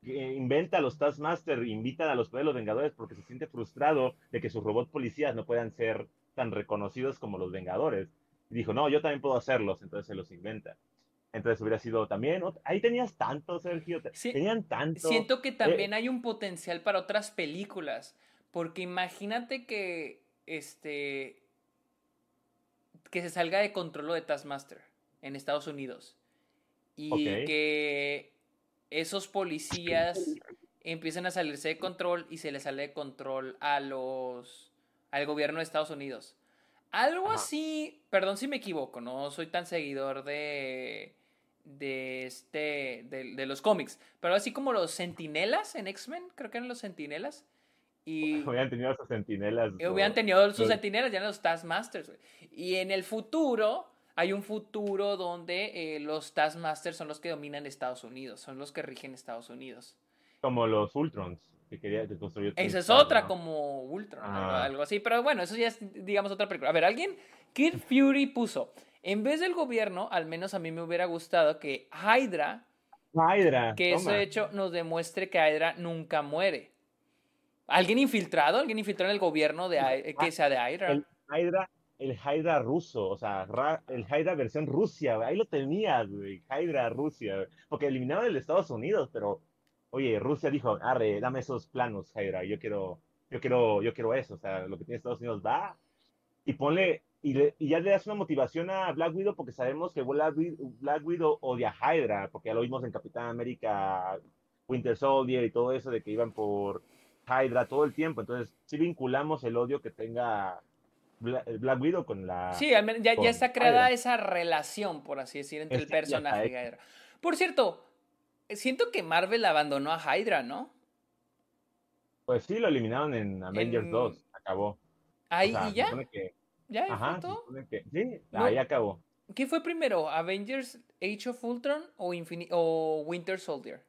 inventa a los Taskmaster, invita a los poderes de los Vengadores porque se siente frustrado de que sus robots policías no puedan ser tan reconocidos como los Vengadores. Y dijo, no, yo también puedo hacerlos, entonces se los inventa. Entonces hubiera sido también, ahí tenías tanto, Sergio, tenían tanto. Siento que también eh, hay un potencial para otras películas, porque imagínate que, este, que se salga de control lo de Taskmaster en Estados Unidos y que esos policías empiecen a salirse de control y se les sale de control a los al gobierno de Estados Unidos. Algo así, perdón si me equivoco, no soy tan seguidor de de este de, los cómics, pero así como los Sentinelas en X-Men, creo que eran los Sentinelas. Y hubieran tenido sus sentinelas. Hubieran tenido sus sentinelas, ya eran los Taskmasters. Y en el futuro, hay un futuro donde eh, los Taskmasters son los que dominan Estados Unidos, son los que rigen Estados Unidos. Como los Ultrons que quería Esa es otra, como Ultron, ah. algo así. Pero bueno, eso ya es, digamos, otra película. A ver, alguien, Kid Fury puso, en vez del gobierno, al menos a mí me hubiera gustado que Hydra, Hydra que ese hecho nos demuestre que Hydra nunca muere. ¿Alguien infiltrado? ¿Alguien infiltrado en el gobierno de, que sea de Hydra? El Hydra, el Hydra ruso, o sea, el Hydra versión Rusia, ahí lo tenías, güey, Hydra Rusia, porque eliminaron el Estados Unidos, pero oye, Rusia dijo, arre, dame esos planos, Hydra, yo quiero, yo quiero, yo quiero eso, o sea, lo que tiene Estados Unidos da, y ponle, y, ya le das una motivación a Black Widow porque sabemos que Black Widow, Black Widow odia a Hydra, porque ya lo vimos en Capitán América, Winter Soldier y todo eso de que iban por Hydra todo el tiempo, entonces sí vinculamos el odio que tenga Black Widow con la... Sí, ya, ya está creada esa relación, por así decir, entre el personaje y Hydra. Por cierto, siento que Marvel abandonó a Hydra, ¿no? Pues sí, lo eliminaron en Avengers 2, acabó. ¿Ahí y ya? ¿Ya Ajá, sí, ahí acabó. ¿Qué fue primero, Avengers Age of Ultron o, o Winter Soldier?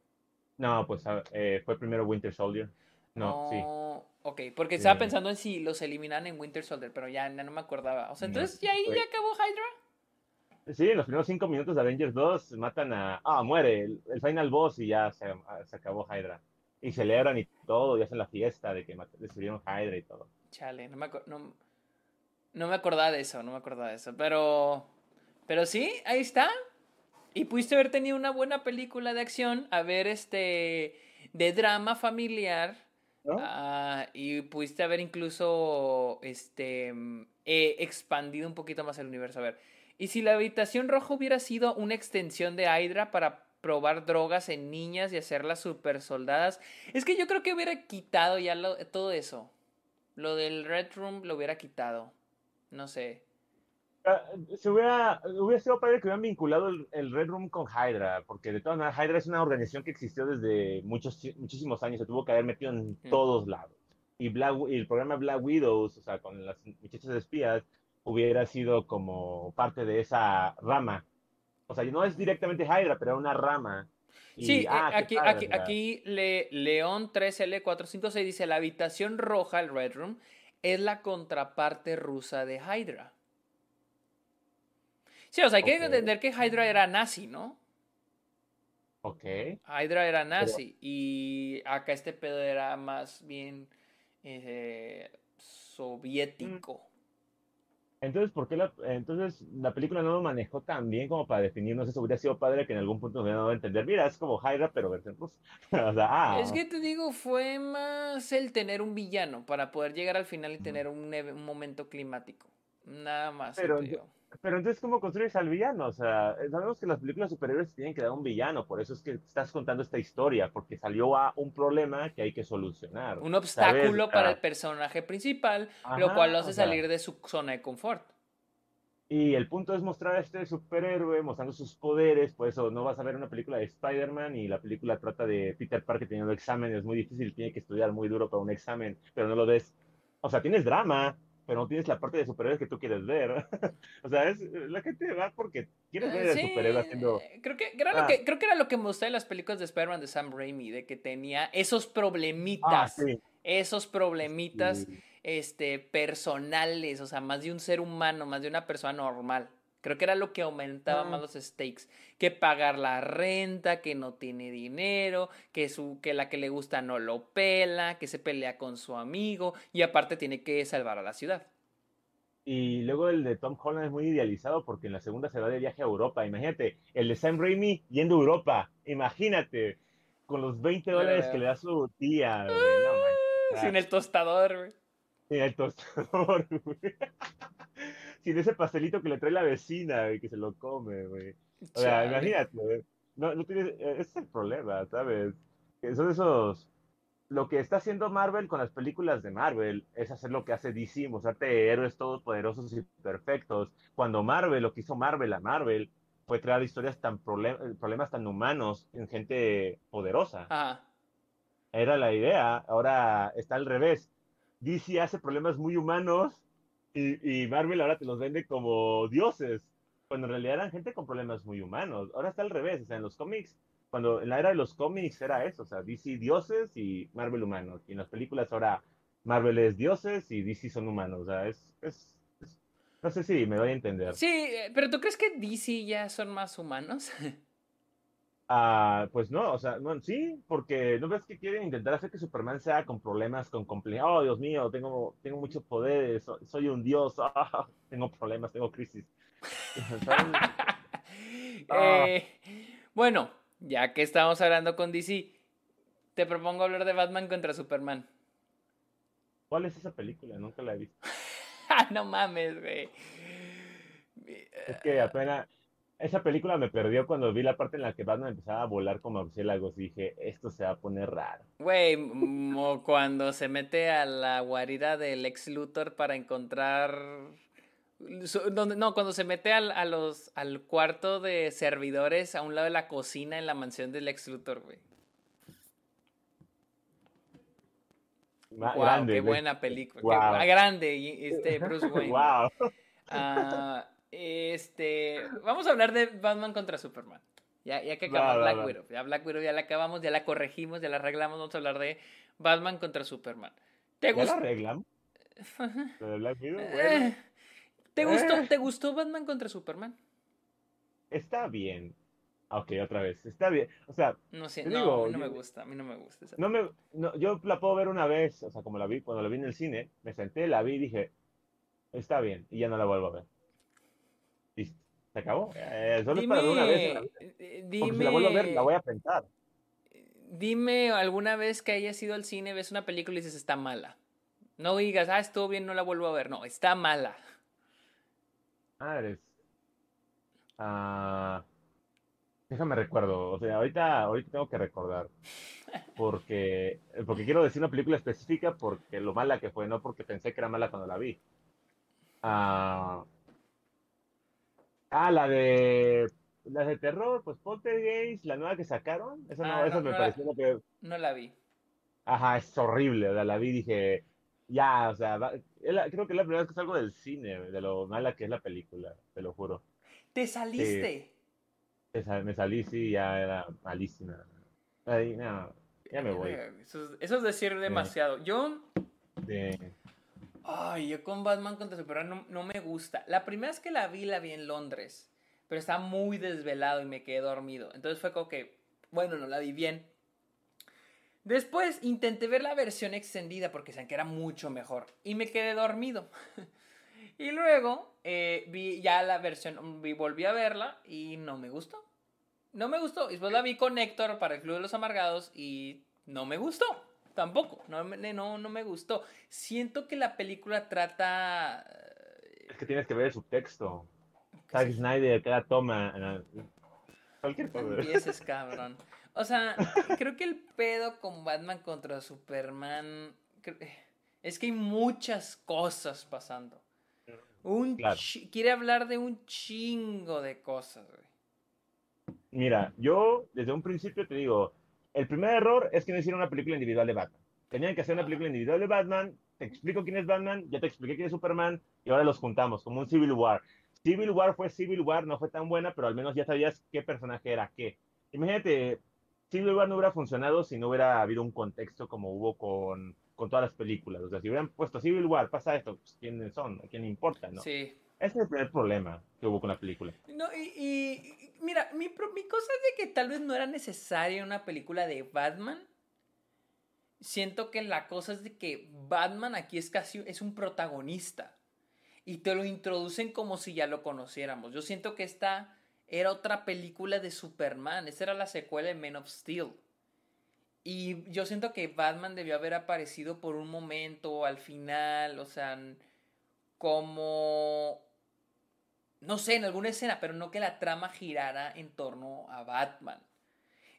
No, pues eh, fue primero Winter Soldier. No, sí. Oh, ok, porque estaba pensando en si los eliminan en Winter Soldier, pero ya, no me acordaba. O sea, entonces, ¿ya ahí ya acabó Hydra? Sí, en los primeros cinco minutos de Avengers 2 matan a. Ah, muere el, final boss y ya se, se, acabó Hydra. Y celebran y todo, y hacen la fiesta de que destruyeron Hydra y todo. Chale, no me, no, no me acordaba de eso, no me acordaba de eso. Pero. Pero sí, ahí está. Y pudiste haber tenido una buena película de acción, a ver este. de drama familiar. Ah, y pudiste haber incluso este eh, expandido un poquito más el universo. A ver, ¿Y si la habitación roja hubiera sido una extensión de Hydra para probar drogas en niñas y hacerlas super soldadas? Es que yo creo que hubiera quitado ya todo eso. Lo del Red Room lo hubiera quitado. No sé. Ah, se hubiera, hubiera sido padre que hubieran vinculado el, Red Room con Hydra, porque de todas maneras Hydra es una organización que existió desde muchos, muchísimos años, se tuvo que haber metido en mm. todos lados. Y, Black, y el programa Black Widows, o sea, con las muchachas espías, hubiera sido como parte de esa rama. O sea, no es directamente Hydra, pero una rama. sí, ah, aquí, aquí, aquí le, León 3L456 dice, la habitación roja, el Red Room, es la contraparte rusa de Hydra. Sí, o sea, hay que entender que Hydra era nazi, ¿no? Ok. Hydra era nazi y acá este pedo era más bien eh, soviético. Entonces, ¿por qué la, entonces la película no lo manejó tan bien como para definirnos eso? Hubiera sido padre que en algún punto nos hubieran dado a entender, mira, es como Hydra, pero versión rusa. o sea, ah. Es que te digo, fue más el tener un villano para poder llegar al final y tener un, un momento climático. Nada más. Pero, pero entonces, ¿cómo construyes al villano? O sea, sabemos que las películas superiores tienen que dar un villano, por eso es que estás contando esta historia, porque salió a un problema que hay que solucionar. Un obstáculo para el personaje principal, lo cual lo hace salir de su zona de confort. Y el punto es mostrar a este superhéroe mostrando sus poderes, por eso no vas a ver una película de Spider-Man y la película trata de Peter Parker teniendo exámenes, muy difícil, tiene que estudiar muy duro para un examen, pero no lo ves. O sea, tienes drama, pero no tienes la parte de superhéroes que tú quieres ver. o sea, es, la gente va porque quieres ver al superhéroe haciendo... Eh, creo que, era lo ah. que, creo que era lo que me gustó de las películas de Spider-Man de Sam Raimi, de que tenía esos problemitas, ah, esos problemitas este, personales, o sea, más de un ser humano, más de una persona normal. Creo que era lo que aumentaba más los stakes. Que pagar la renta, que no tiene dinero, que, su, que la que le gusta no lo pela, que se pelea con su amigo y aparte tiene que salvar a la ciudad. Y luego el de Tom Holland es muy idealizado porque en la segunda se va de viaje a Europa. Imagínate, el de Sam Raimi yendo a Europa. Imagínate, con los 20 dólares que le da su tía. sin el tostador, güey. Sin el tostador, güey. Sin ese pastelito que le trae la vecina, y que se lo come, güey. O sea, imagínate, No, no tienes, e, ese es el problema, ¿sabes? Son esos... Lo que está haciendo Marvel con las películas de Marvel es hacer lo que hace DC, mostrarte héroes todopoderosos y perfectos. Cuando Marvel, lo que hizo Marvel a Marvel, fue crear historias tan problemas tan humanos en gente poderosa. Ajá. Era la idea. Ahora está al revés DC hace problemas muy humanos y, Marvel ahora te los vende como dioses, cuando en realidad eran gente con problemas muy humanos. Ahora está al revés, o sea, en los cómics, cuando en la era de los cómics era eso, o sea, DC dioses y Marvel humanos. Y en las películas ahora Marvel es dioses y DC son humanos, o sea, es, es, no sé si me voy a entender. Sí, eh, pero ¿tú crees que DC ya son más humanos? Ah, pues no, o sea, no, sí, porque no ves que quieren intentar hacer que Superman sea con problemas, con complejidad. Oh, Dios mío, tengo, tengo muchos poderes, soy, un dios, ah, tengo problemas, tengo crisis. Ah. Eh, bueno, ya que estamos hablando con DC, te propongo hablar de Batman contra Superman. ¿Cuál es esa película? Nunca la he visto. no mames, güey. Es que apenas esa película me perdió cuando vi la parte en la que Batman empezaba a volar como murciélagos y dije, esto se va a poner raro. Güey, cuando se mete a la guarida del ex Luthor para encontrar... no, cuando se mete al, a los, al cuarto de servidores a un lado de la cocina en la mansión del ex Luthor, güey. Wow, qué buena película. grande, este Bruce Wayne. wow. Este, vamos a hablar de Batman contra Superman. Ya, ya que acabamos Black Widow. Ya Black Widow ya la acabamos, ya la corregimos, ya la arreglamos. Vamos a hablar de Batman contra Superman. ¿Te gustó? la arreglamos? Black Widow? Eh, ¿Te, gustó, eh. ¿Te gustó Batman contra Superman? Está bien. Ok, otra vez. Está bien. O sea, no sé, no, no me gusta. A mí no me gusta. no me, no, yo la puedo ver una vez, o sea, como la vi, cuando la vi en el cine, me senté, la vi y dije, está bien, y ya no la vuelvo a ver. Se acabó. Eh, solo dime, para una vez. dime, si la vuelvo a ver, la voy a pensar. Dime alguna vez que hayas ido al cine, ves una película y dices está mala. No digas, ah, estuvo bien, no la vuelvo a ver. No, está mala. Eres. Ah, déjame recuerdo. O sea, ahorita, ahorita tengo que recordar. Porque, porque quiero decir una película específica porque lo mala que fue, no porque pensé que era mala cuando la vi. Ah. Ah, la de. Las de terror, pues Poltergeist, la nueva que sacaron. Esa, no, ah, me pareció lo que. No la vi. Ajá, es horrible. la vi y dije. Ya, o sea, creo que es la primera vez que salgo del cine, de lo mala que es la película, te lo juro. ¿Te saliste? me salí, sí, ya era malísima. Ay, no, ya me voy. Eso, es decir demasiado. Yo. Ay, yo con Batman contra Superman no, me gusta. La primera vez que la vi, la vi en Londres. Pero estaba muy desvelado y me quedé dormido. Entonces fue como que, bueno, no la vi bien. Después intenté ver la versión extendida porque sabían que era mucho mejor. Y me quedé dormido. y luego eh, vi ya la versión, volví a verla y no me gustó. No me gustó. Después la vi con Héctor para el Club de los Amargados y no me gustó tampoco, no, no, no me gustó. Siento que la película trata... Es que tienes que ver el subtexto. Zack Snyder, cada toma... Cualquier cosa. Empieces, cabrón. O sea, creo que el pedo con Batman contra Superman... Es que hay muchas cosas pasando. Un quiere hablar de un chingo de cosas, güey. Mira, yo desde un principio te digo, el primer error es que no hicieron una película individual de Batman. Tenían que hacer una película individual de Batman, te explico quién es Batman, ya te expliqué quién es Superman, y ahora los juntamos, como un Civil War. Civil War fue Civil War, no fue tan buena, pero al menos ya sabías qué personaje era qué. Imagínate, Civil War no hubiera funcionado si no hubiera habido un contexto como hubo con, con todas las películas. O sea, si hubieran puesto Civil War, pasa esto, pues, ¿quiénes son? ¿A quién importa? ¿no? Sí. Ese es el primer problema que hubo con la película. No, y, mira, mi, mi cosa es de que tal vez no era necesaria una película de Batman. Siento que la cosa es de que Batman aquí es casi es un protagonista y te lo introducen como si ya lo conociéramos. Yo siento que esta era otra película de Superman, esta era la secuela de Men of Steel. Y yo siento que Batman debió haber aparecido por un momento al final, o sea, como no sé, en alguna escena, pero no que la trama girara en torno a Batman.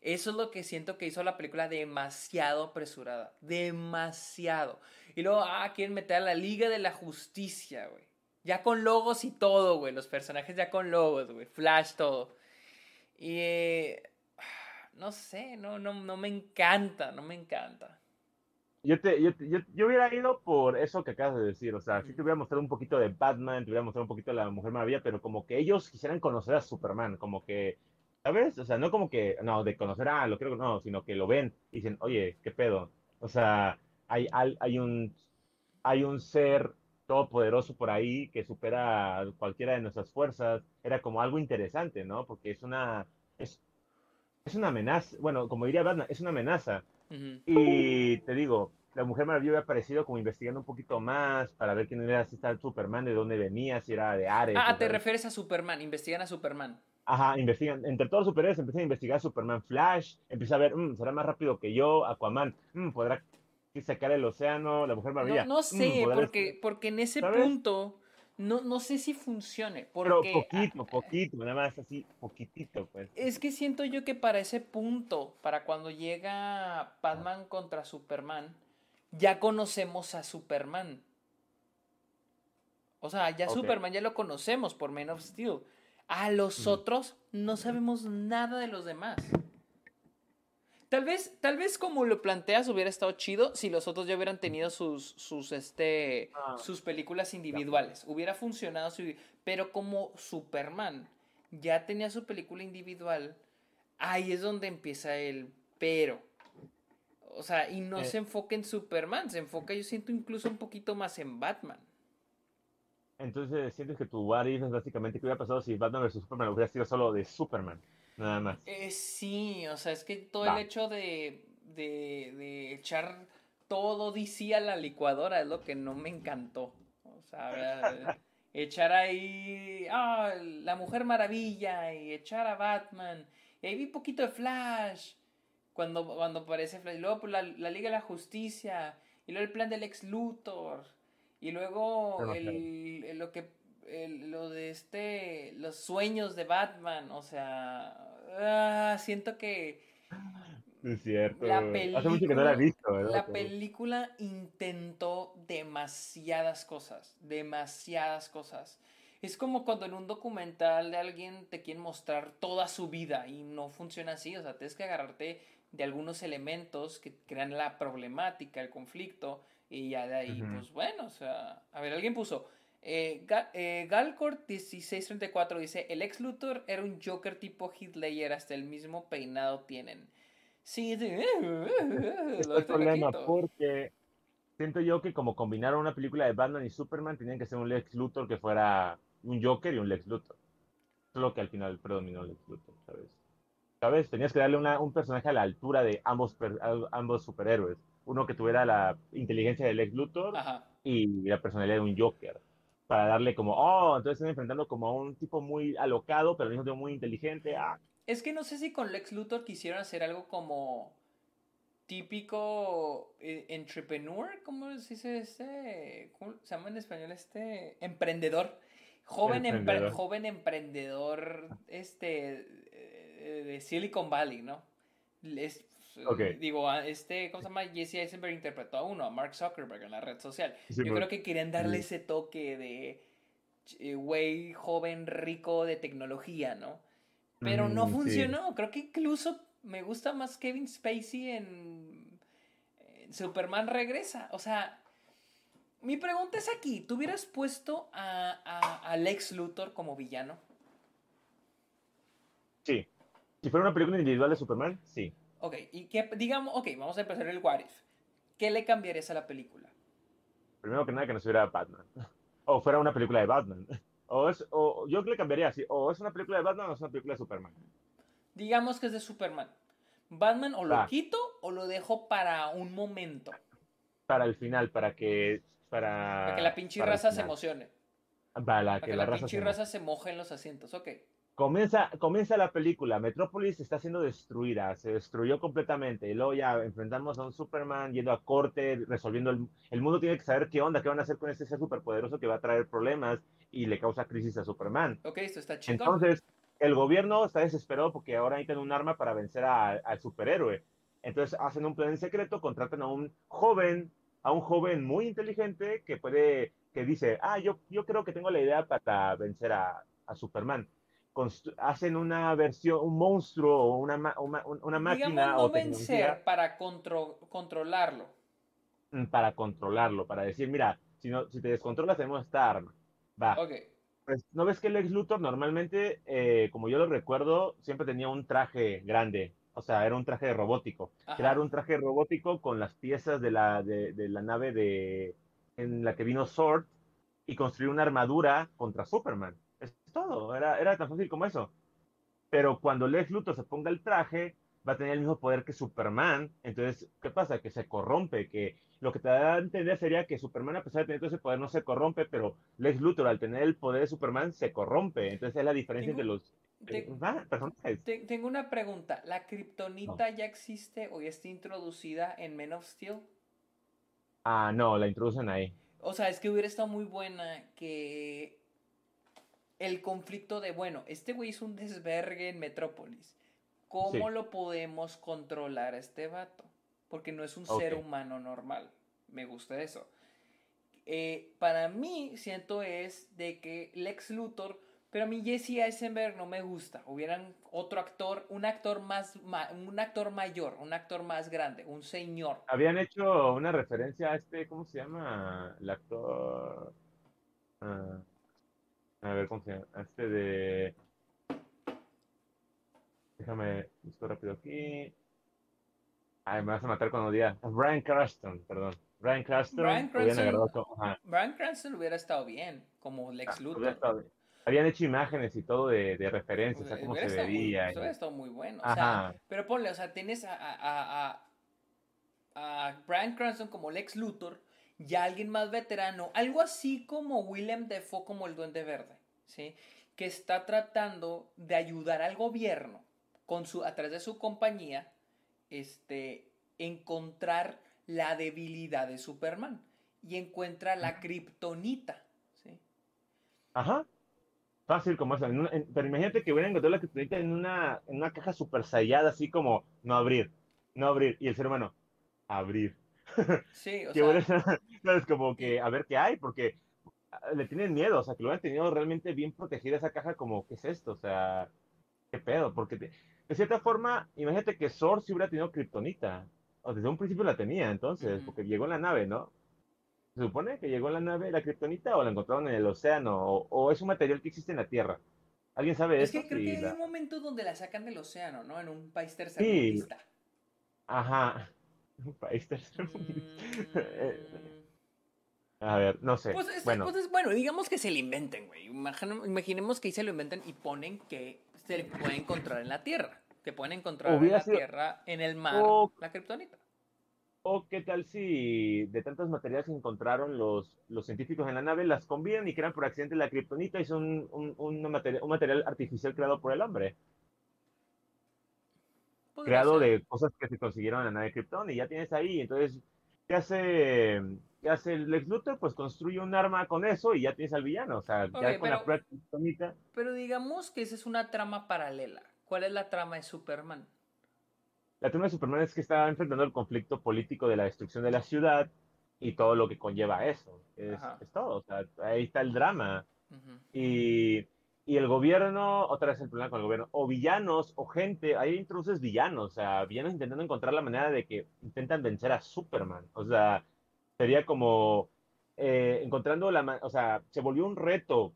Eso es lo que siento que hizo la película demasiado apresurada. Demasiado. Y luego, ah, quieren meter a la Liga de la Justicia, güey. Ya con logos y todo, güey. Los personajes ya con logos, güey. Flash, todo. Y... Eh, no sé, no, no, no me encanta, no me encanta. Yo, te, yo, yo, yo, hubiera ido por eso que acabas de decir, o sea, sí te hubiera mostrado un poquito de Batman, te hubiera mostrado un poquito de la Mujer Maravilla, pero como que ellos quisieran conocer a Superman, como que, ¿sabes? O sea, no como que, no, de conocer a, lo creo, no, sino que lo ven y dicen, oye, ¿qué pedo? O sea, hay, hay, hay un, hay un ser todopoderoso por ahí que supera cualquiera de nuestras fuerzas, era como algo interesante, ¿no? Porque es una, es, es una amenaza, bueno, como diría Batman, es una amenaza. Y te digo, la Mujer Maravilla había aparecido como investigando un poquito más para ver quién era esta Superman, de dónde venía, si era de Ares. Ah, te refieres a Superman, investigan a Superman. Ajá, investigan, entre todos los superhéroes empiezan a investigar a Superman Flash, empieza a ver, mmm, será más rápido que yo, Aquaman, mmm, podrá sacar el océano, la Mujer Maravilla. No, no sé, porque, porque en ese punto no, no sé si funcione. Porque, Pero poquito, poquito, nada más así, poquitito, pues. Es que siento yo que para ese punto, para cuando llega Batman contra Superman, ya conocemos a Superman. O sea, ya Superman ya lo conocemos por Man of Steel. A los otros no sabemos nada de los demás. Tal vez, tal vez como lo planteas hubiera estado chido si los otros ya hubieran tenido sus, sus, este, ah. sus películas individuales. Hubiera funcionado, pero como Superman ya tenía su película individual, ahí es donde empieza el pero. O sea, y no eh. se enfoca en Superman, se enfoca, yo siento, incluso un poquito más en Batman. Entonces, ¿sientes que tu what es básicamente qué hubiera pasado si Batman vs Superman hubiera sido solo de Superman? Nada más. Eh, sí, o sea, es que todo el hecho de, de, echar todo DC a la licuadora es lo que no me encantó. O sea, echar ahí ah, la Mujer Maravilla y echar a Batman. Y ahí vi un poquito de Flash cuando, cuando aparece Flash. Y luego pues, la, Liga de la Justicia. Y luego el plan del ex Luthor. Y luego el, lo que lo de este los sueños de Batman, o sea, Ah, siento que. Es cierto. La película, Hace mucho que no la he visto. La película intentó demasiadas cosas. Demasiadas cosas. Es como cuando en un documental de alguien te quieren mostrar toda su vida y no funciona así. O sea, tienes que agarrarte de algunos elementos que crean la problemática, el conflicto, y ya de ahí, pues bueno, o sea, a ver, alguien puso, eh, eh, Galcor 1634 dice, el ex Luthor era un Joker tipo Hitler, hasta el mismo peinado tienen. Sí, sí. es el problema porque siento yo que como combinaron una película de Batman y Superman, tenían que ser un Lex Luthor que fuera un Joker y un Lex Luthor. Solo que al final predominó Lex Luthor, ¿sabes? ¿Sabes? Tenías que darle un personaje a la altura de ambos, ambos superhéroes. Uno que tuviera la inteligencia de Lex Luthor y la personalidad de un Joker para darle como, oh, entonces están enfrentando como a un tipo muy alocado, pero al mismo tiempo muy inteligente. Ah. Es que no sé si con Lex Luthor quisieron hacer algo como típico eh, entrepreneur, ¿cómo se dice este? ¿Cómo se llama en español este? Emprendedor. Joven emprendedor, joven emprendedor este, eh, de Silicon Valley, ¿no? Es, Digo, este, ¿cómo se llama? Jesse Eisenberg interpretó a uno, a Mark Zuckerberg en la red social. Yo creo que querían darle ese toque de eh, güey joven rico de tecnología, ¿no? Pero no Mm, sí. funcionó. Creo que incluso me gusta más Kevin Spacey en, en Superman Regresa. O sea, mi pregunta es aquí, ¿tú hubieras puesto a, a, a Lex Luthor como villano? Sí. Si fuera una película individual de Superman, sí. Ok, y que digamos, ok, vamos a empezar el What If. ¿Qué le cambiarías a la película? Primero que nada, que no estuviera Batman. O fuera una película de Batman. O es, o yo le cambiaría así. O es una película de Batman o es una película de Superman. Digamos que es de Superman. Batman o lo quito o lo dejo para un momento. Para el final, para que. Para, Para que la pinche raza se emocione. Para, Para que, que la, la raza pinche se raza se moje en los asientos. Ok. Comienza, comienza la película, Metrópolis está siendo destruida, se destruyó completamente, y luego ya enfrentamos a un Superman yendo a corte, resolviendo el, el mundo tiene que saber qué onda, qué van a hacer con este ser superpoderoso que va a traer problemas y le causa crisis a Superman. Ok, esto está chingón. Entonces, el gobierno está desesperado porque ahora necesitan un arma para vencer a- al superhéroe. Entonces hacen un plan en secreto, contratan a un joven, a un joven muy inteligente que puede, que dice, ah, yo, yo creo que tengo la idea para vencer a, a Superman. Hacen una versión, un monstruo o una, una, una máquina Digamos no o tecnología para contro- controlarlo. mm, para controlarlo, para decir, mira, si, no, si te descontrolas tenemos esta arma. Va. Ok. Pues, ¿no ves que el ex Luthor normalmente, eh, como yo lo recuerdo, siempre tenía un traje grande? O sea, era un traje robótico. Crear un traje robótico con las piezas de la, de, de la nave de, en la que vino Sword y construir una armadura contra Superman. Es todo, era, era tan fácil como eso. Pero cuando Lex Luthor se ponga el traje, va a tener el mismo poder que Superman. Entonces, ¿qué pasa? Que se corrompe, que lo que te da a entender sería que Superman, a pesar de tener todo ese poder, no se corrompe, pero Lex Luthor, al tener el poder de Superman, se corrompe. Entonces, es la diferencia Tengo- entre los Te- eh, personajes. te- tengo una pregunta. ¿La kriptonita ya existe o ya está introducida en Men of Steel? Ah, no, la introducen ahí. O sea, es que hubiera estado muy buena que el conflicto de, bueno, este güey hizo un desvergue en Metrópolis. ¿Cómo Sí. lo podemos controlar a este vato? Porque no es un ser humano normal. Me gusta eso. Eh, para mí, siento es de que Lex Luthor, pero a mí Jesse Eisenberg no me gusta. Hubieran otro actor, un actor más, ma- un actor mayor, un actor más grande, un señor. Habían hecho una referencia a este, ¿cómo se llama? El actor. ah, a ver, ¿cómo se llama? Este de. Déjame, busco rápido aquí. Ay, me vas a matar cuando diga. Brian Cranston, perdón. Brian Cranston. Habían Cranston. como- Brian Cranston hubiera estado bien como Lex ah, Luthor. Habían hecho imágenes y todo de, de referencias a cómo se estado muy- veía. eso y- hubiera estado muy bueno. O sea, pero ponle, o sea, tienes a, a, a, a, Bryan Cranston como Lex Luthor, ya alguien más veterano, algo así como Willem Dafoe como el Duende Verde, ¿sí? Que está tratando de ayudar al gobierno con su, a través de su compañía, este, encontrar la debilidad de Superman y encuentra la kriptonita, ¿sí? Ajá. Fácil como eso. en una- en- pero imagínate que hubieran encontrado la criptonita en una, en una caja super sellada, así como no abrir, no abrir. Y el ser humano, abrir. Sí, o que sea, hubiera- ¿sabes? Como que a ver qué hay, porque ah, le tienen miedo, o sea, que lo hubieran tenido realmente bien protegida esa caja, como, ¿qué es esto? O sea, ¿qué pedo? Porque te- de cierta forma, imagínate que Sword sí hubiera tenido kriptonita. O desde un principio la tenía, entonces, porque llegó en la nave, ¿no? Se supone que llegó en la nave la kriptonita o la encontraron en el océano o, o es un material que existe en la Tierra. ¿Alguien sabe Es eso? que creo Sí, que hay la- un momento donde la sacan del océano, ¿no? En un país tercermundista. Ajá. Un país tercermundista. Mm, A ver, no sé. Pues, es- bueno, pues es- bueno, digamos que se lo inventen, güey. Imaginemos que ahí se lo inventen y ponen que se le puede encontrar en la Tierra. Que pueden encontrar Hubiera en la sido- Tierra, en el mar, Oh. la kriptonita. o qué tal si de tantos materiales que encontraron los, los científicos en la nave las combinan y crean por accidente la kriptonita y son un, un, material, un material artificial creado por el hombre. Creado ser. de cosas que se consiguieron en la nave de Krypton y ya tienes ahí. Entonces, ¿qué hace, qué hace el Lex Luthor? Pues construye un arma con eso y ya tienes al villano. O sea, Ok, ya con la pero- prueba kryptonita. Pero digamos que esa es una trama paralela. ¿Cuál es la trama de Superman? La trama de Superman es que está enfrentando el conflicto político de la destrucción de la ciudad y todo lo que conlleva eso. Es, es todo. O sea, ahí está el drama. y, y, el gobierno, otra vez el problema con el gobierno, o villanos, o gente, ahí introduces villanos, o sea, villanos intentando encontrar la manera de que intentan vencer a Superman. O sea, sería como eh, encontrando la, o sea, se volvió un reto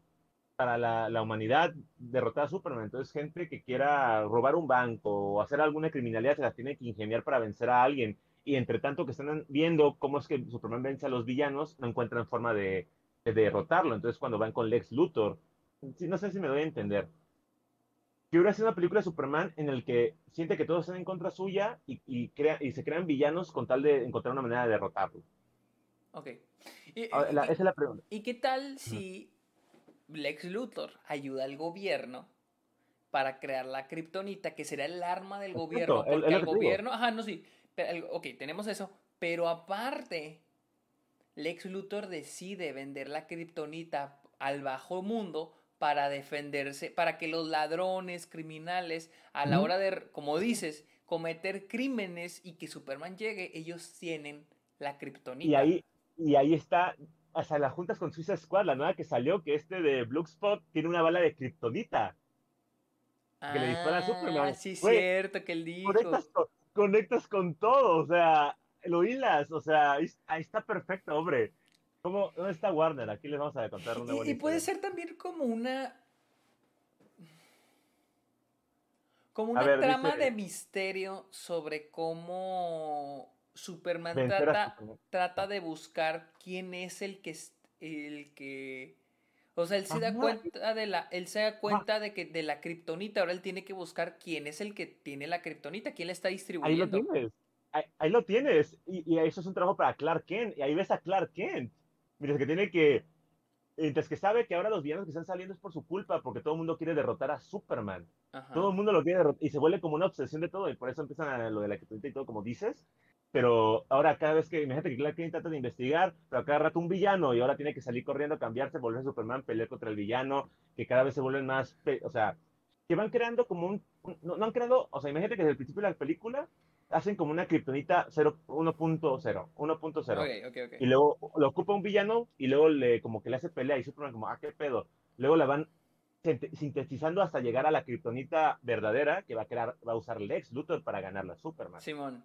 para la, la, humanidad derrotar a Superman. Entonces, gente que quiera robar un banco o hacer alguna criminalidad se las tiene que ingeniar para vencer a alguien. Y entre tanto que están viendo cómo es que Superman vence a los villanos, no encuentran forma de, de derrotarlo. Entonces, cuando van con Lex Luthor, no sé si me doy a entender. Que hubiera sido una película de Superman en el que siente que todos están en contra suya y, y, crea, y se crean villanos con tal de encontrar una manera de derrotarlo. Ok. Ah, esa es la pregunta. ¿Y qué tal si Lex Luthor ayuda al gobierno para crear la kriptonita, que será el arma del gobierno? Porque el, gobierno. Ajá, no, sí. ok, tenemos eso. Pero aparte, Lex Luthor decide vender la kriptonita al bajo mundo para defenderse, para que los ladrones, criminales, a la hora de, como dices, cometer crímenes y que Superman llegue, ellos tienen la kriptonita. Y ahí, y ahí está, hasta las juntas con Suicide Squad, la nueva que salió, que este de Spot tiene una bala de kriptonita. Que le dispara a Superman. Ah, sí, cierto que él dijo. Conectas con, todo, o sea, lo hilas, o sea, ahí, está perfecto, hombre. ¿Cómo, ¿Dónde está Warner? Aquí les vamos a contar una buena Y, y puede ser también como una. Como una trama de misterio sobre cómo Superman trata, trata, de buscar quién es el que el que o sea, él se da cuenta de la él se da cuenta de que de la kriptonita, ahora él tiene que buscar quién es el que tiene la kriptonita, quién la está distribuyendo. Ahí lo tienes. Ahí, lo tienes y, eso es un trabajo para Clark Kent y ahí ves a Clark Kent. Mira, que tiene que mientras que sabe que ahora los villanos que están saliendo es por su culpa, porque todo el mundo quiere derrotar a Superman. Todo el mundo lo quiere derrotar y se vuelve como una obsesión de todo y por eso empiezan a lo de la kriptonita y todo como dices pero ahora cada vez que, imagínate que Clark Kent trata de investigar, pero a cada rato un villano y ahora tiene que salir corriendo, cambiarse, volver a Superman, pelear contra el villano, que cada vez se vuelven más, o sea, que van creando como un, no, han creado, o sea, imagínate que desde el principio de la película hacen como una kriptonita 1.0, 1.0. Y luego lo ocupa un villano y luego le como que le hace pelea y Superman como, ah, qué pedo. Luego la van sintetizando hasta llegar a la kriptonita verdadera que va a crear, va a usar Lex Luthor para ganar la Superman. Simón.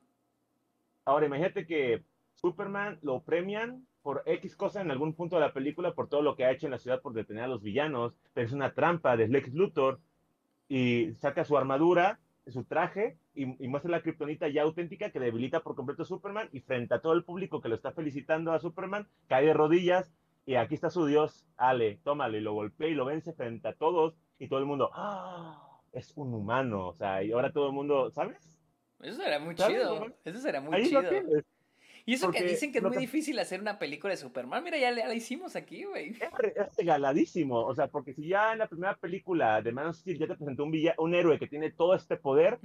Ahora, imagínate que Superman lo premian por X cosa en algún punto de la película por todo lo que ha hecho en la ciudad por detener a los villanos, pero es una trampa de Lex Luthor y saca su armadura, su traje y, muestra la kriptonita ya auténtica que debilita por completo a Superman y frente a todo el público que lo está felicitando a Superman, cae de rodillas y aquí está su dios, Ale, tómale, y lo golpea y lo vence frente a todos y todo el mundo, ¡ah! Es un humano, o sea, y ahora todo el mundo, ¿sabes? Eso será muy chido. Eso será muy chido. Y eso que dicen que es muy difícil hacer una película de Superman, mira, ya la hicimos aquí, güey. Es, regaladísimo, o sea, porque si ya en la primera película de Man of Steel ya te presentó un, un héroe que tiene todo este poder,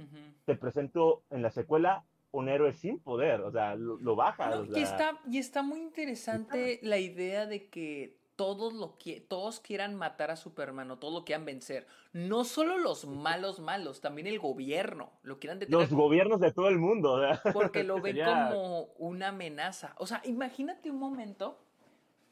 te presento en la secuela un héroe sin poder, o sea, lo, baja. y, está, y está muy interesante la idea de que todos, lo que, todos quieran matar a Superman o todos lo quieran vencer. No solo los malos malos, también el gobierno lo quieran detener. Los gobiernos de todo el mundo. Porque lo ven como una amenaza. O sea, imagínate un momento.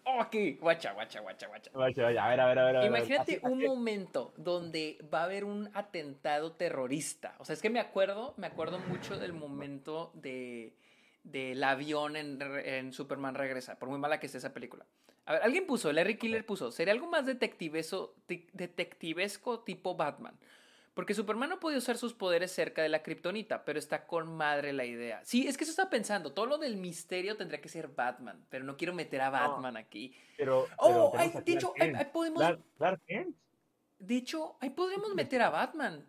Oh, aquí, guacha, guacha, guacha, guacha. a ver, a ver, a ver. Imagínate un momento donde va a haber un atentado terrorista. O sea, es que me acuerdo, me acuerdo mucho del momento de del avión en, en Superman Regresa, por muy mala que esté esa película. A ver, alguien puso, Larry Killer puso, sería algo más detectivesco, detectivesco tipo Batman. Porque Superman no puede usar sus poderes cerca de la kriptonita, pero está con madre la idea. Sí, es que eso está pensando. Todo lo del misterio tendría que ser Batman, pero no quiero meter a Batman aquí. Pero. oh, dicho, ahí, podemos. Dicho, ahí podríamos meter a Batman.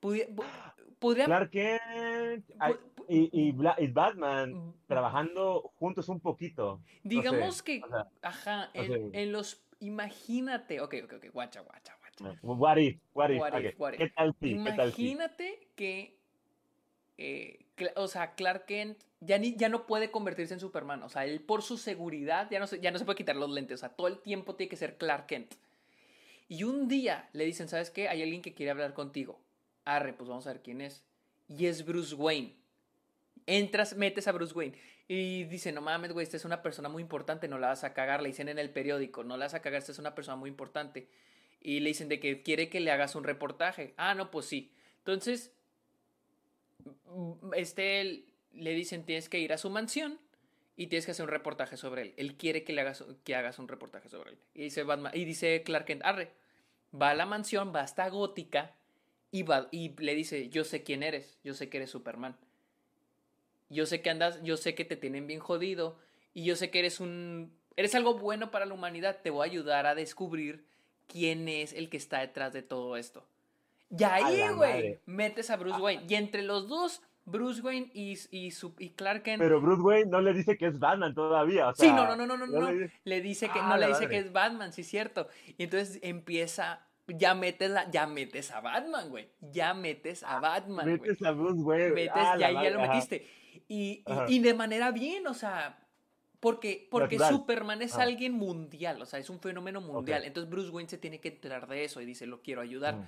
Podría, Clark Kent y, Batman mm, trabajando juntos un poquito. Digamos que, ajá, en, los, imagínate, ok, ok, ok, guacha, guacha, guacha. What if, what ¿Qué tal Imagínate que, eh, o sea, Clark Kent ya, ni, ya no puede convertirse en Superman, o sea, él por su seguridad ya no, se, ya no se puede quitar los lentes, o sea, todo el tiempo tiene que ser Clark Kent. Y un día le dicen, ¿sabes qué? Hay alguien que quiere hablar contigo. Arre, pues vamos a ver quién es. Y es Bruce Wayne Entras, metes a Bruce Wayne y dice, no mames, güey, esta es una persona muy importante, no la vas a cagar. Le dicen en el periódico, no la vas a cagar, esta es una persona muy importante. Y le dicen de que quiere que le hagas un reportaje. Ah, no, pues sí. Entonces, este, le dicen, tienes que ir a su mansión y tienes que hacer un reportaje sobre él. Él quiere que le hagas, que hagas un reportaje sobre él. Y dice, Batman, y dice Clark Kent, arre, va a la mansión, va hasta Gótica y, va, y le dice, yo sé quién eres, yo sé que eres Superman. Yo sé que andas, yo sé que te tienen bien jodido y yo sé que eres un, eres algo bueno para la humanidad. Te voy a ayudar a descubrir quién es el que está detrás de todo esto. Y ahí, güey, metes a Bruce ah. Wayne. Y entre los dos Bruce Wayne y, y, y, Clark Kent. Pero Bruce Wayne no le dice que es Batman todavía. sí, no, no, no, no, no. no. Le, dice que, no le dice que es Batman, sí cierto. Y entonces empieza. Ya metes, la, ya metes a Batman, güey. Ya metes a Batman. Metes a Bruce Wayne. Metes, ah, ya, ya lo metiste. Y, y, de manera bien, o sea. Porque, porque Superman es alguien mundial, o sea, es un fenómeno mundial. Entonces Bruce Wayne se tiene que enterar de eso y dice, lo quiero ayudar. Mm.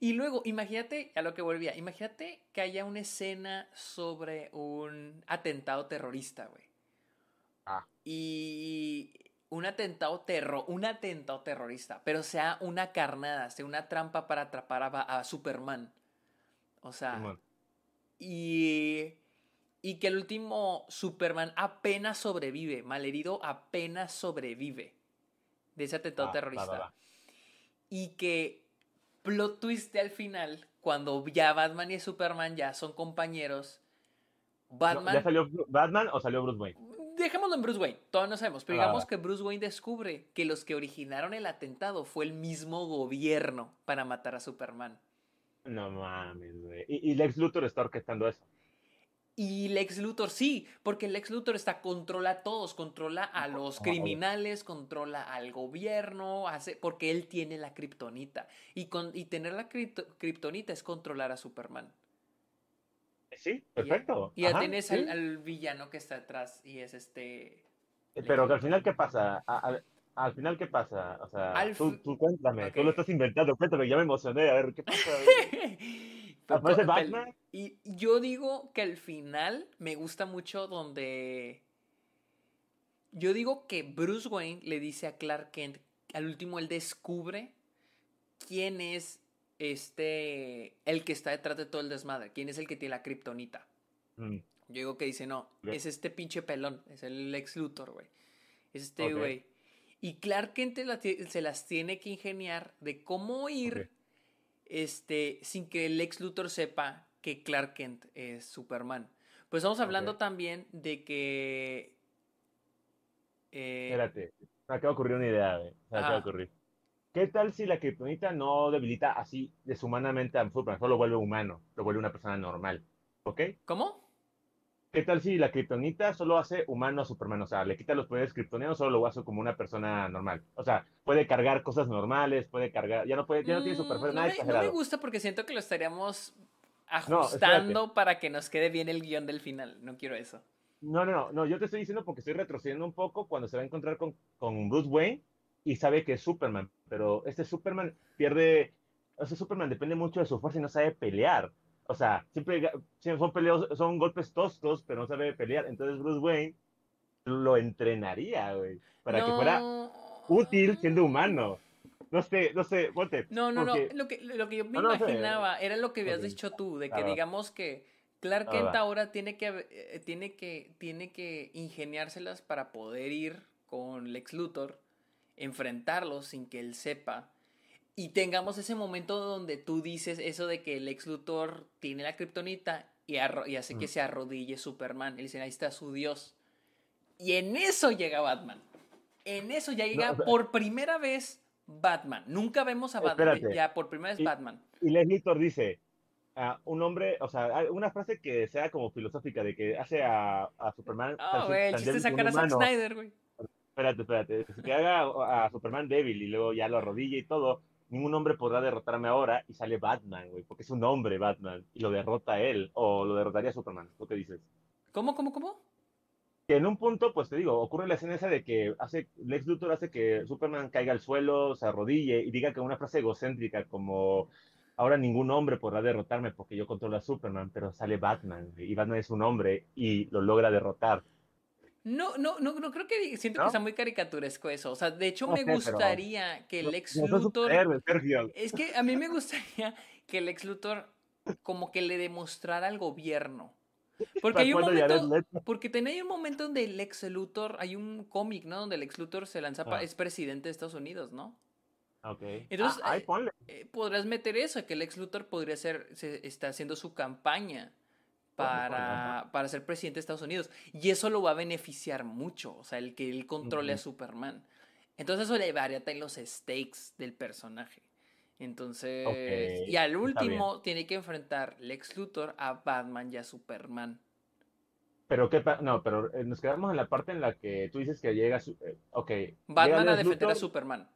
Y luego, imagínate, a lo que volvía, imagínate que haya una escena sobre un atentado terrorista, güey. Ah. Y un atentado terror, un atentado terrorista, pero sea una carnada, sea una trampa para atrapar a, Superman. O sea, y y que el último Superman apenas sobrevive, malherido apenas sobrevive de ese atentado ah, terrorista. Y que plot twist al final, cuando ya Batman y Superman ya son compañeros, Batman... ¿Ya salió Batman o salió Bruce Wayne? Dejémoslo en Bruce Wayne, todos no sabemos, pero digamos que Bruce Wayne descubre que los que originaron el atentado fue el mismo gobierno para matar a Superman. No mames, güey. Y, y Lex Luthor está orquestando eso. Y Lex Luthor sí, porque Lex Luthor está controla a todos, controla a los criminales, controla al gobierno, hace porque él tiene la kriptonita y con y tener la kriptonita es controlar a Superman. Sí, perfecto. Y ya, tienes al, villano que está atrás y es este eh, Pero al final qué pasa? al final qué pasa? O sea, tú, cuéntame, tú lo estás inventando, cuéntame, ya me emocioné, a ver qué pasa. ¿Aparece Batman? Y yo digo que al final me gusta mucho donde. Yo digo que Bruce Wayne le dice a Clark Kent, al último él descubre quién es este. el que está detrás de todo el desmadre, quién es el que tiene la kriptonita. Mm. Yo digo que dice, no, es este pinche pelón, es el ex Luthor, güey. Es este güey. Y Clark Kent se las tiene que ingeniar de cómo ir este, sin que el ex Luthor sepa que Clark Kent es Superman. Pues estamos hablando también de que... Eh, Espérate, me acaba de ocurrir una idea, me acaba de ocurrir. ¿Qué tal si la kriptonita no debilita así deshumanamente a Superman? Solo lo vuelve humano, lo vuelve una persona normal, ¿ok? ¿Cómo? ¿Qué tal si la kriptonita solo hace humano a Superman? O sea, le quita los poderes kryptonianos, solo lo hace como una persona normal. O sea, puede cargar cosas normales, puede cargar, ya no puede, ya no tiene mm, superfuerza, nada exagerado. No me gusta porque siento que lo estaríamos ajustando para que nos quede bien el guion del final. No quiero eso. No, no, no, no, yo te estoy diciendo porque estoy retrocediendo un poco cuando se va a encontrar con, con Bruce Wayne y sabe que es Superman, pero este Superman pierde, o sea, Superman depende mucho de su fuerza y no sabe pelear. O sea, siempre, son peleos, son golpes toscos, pero no sabe pelear. Entonces Bruce Wayne lo entrenaría, güey, para que fuera útil siendo humano. No sé, no sé, volte. No, no, no, lo que, lo que yo me imaginaba era lo que habías dicho tú, de que digamos que Clark Kent ahora tiene que, eh, tiene, que, tiene que ingeniárselas para poder ir con Lex Luthor, enfrentarlo sin que él sepa y tengamos ese momento donde tú dices eso de que el ex Luthor tiene la kriptonita y, y, hace que se arrodille Superman. Él dice, ahí está su dios. Y en eso llega Batman. En eso ya llega por primera vez Batman. Nunca vemos a Batman. Ya por primera vez Batman. Y Lex Luthor dice, un hombre, o sea, una frase que sea como filosófica, de que hace a, a Superman... Oh, güey, el chiste sacar a Zack Snyder, güey. Espérate, espérate. Que haga a Superman débil y luego ya lo arrodille y todo ningún hombre podrá derrotarme ahora y sale Batman, güey, porque es un hombre Batman y lo derrota a él o lo derrotaría Superman. ¿Tú qué dices? ¿Cómo, cómo, cómo? Que en un punto, pues te digo, ocurre la escena esa de que hace, Lex Luthor hace que Superman caiga al suelo, se arrodille y diga que una frase egocéntrica como ahora ningún hombre podrá derrotarme porque yo controlo a Superman, pero sale Batman y Batman es un hombre y lo logra derrotar. No, no, no, no creo que siento que está muy caricaturesco eso. O sea, de hecho me gustaría que el ex Luthor. es que a mí me gustaría que el ex Luthor como que le demostrara al gobierno. Porque hay un momento, porque tenía un momento donde el ex Luthor, hay un cómic, ¿no? Donde el ex Luthor se lanza, ah. es presidente de Estados Unidos, ¿no? Ok. Entonces, ah, eh, eh, podrás meter eso, que el ex Luthor podría ser, se, está haciendo su campaña para, para ser presidente de Estados Unidos. Y eso lo va a beneficiar mucho, o sea, el que él controle a Superman. Entonces eso le varía en los stakes del personaje. Entonces, y al último tiene que enfrentar Lex Luthor a Batman y a Superman. Pero qué no, pero eh, nos quedamos en la parte en la que tú dices que llega, eh, ok. Batman a defender a Superman.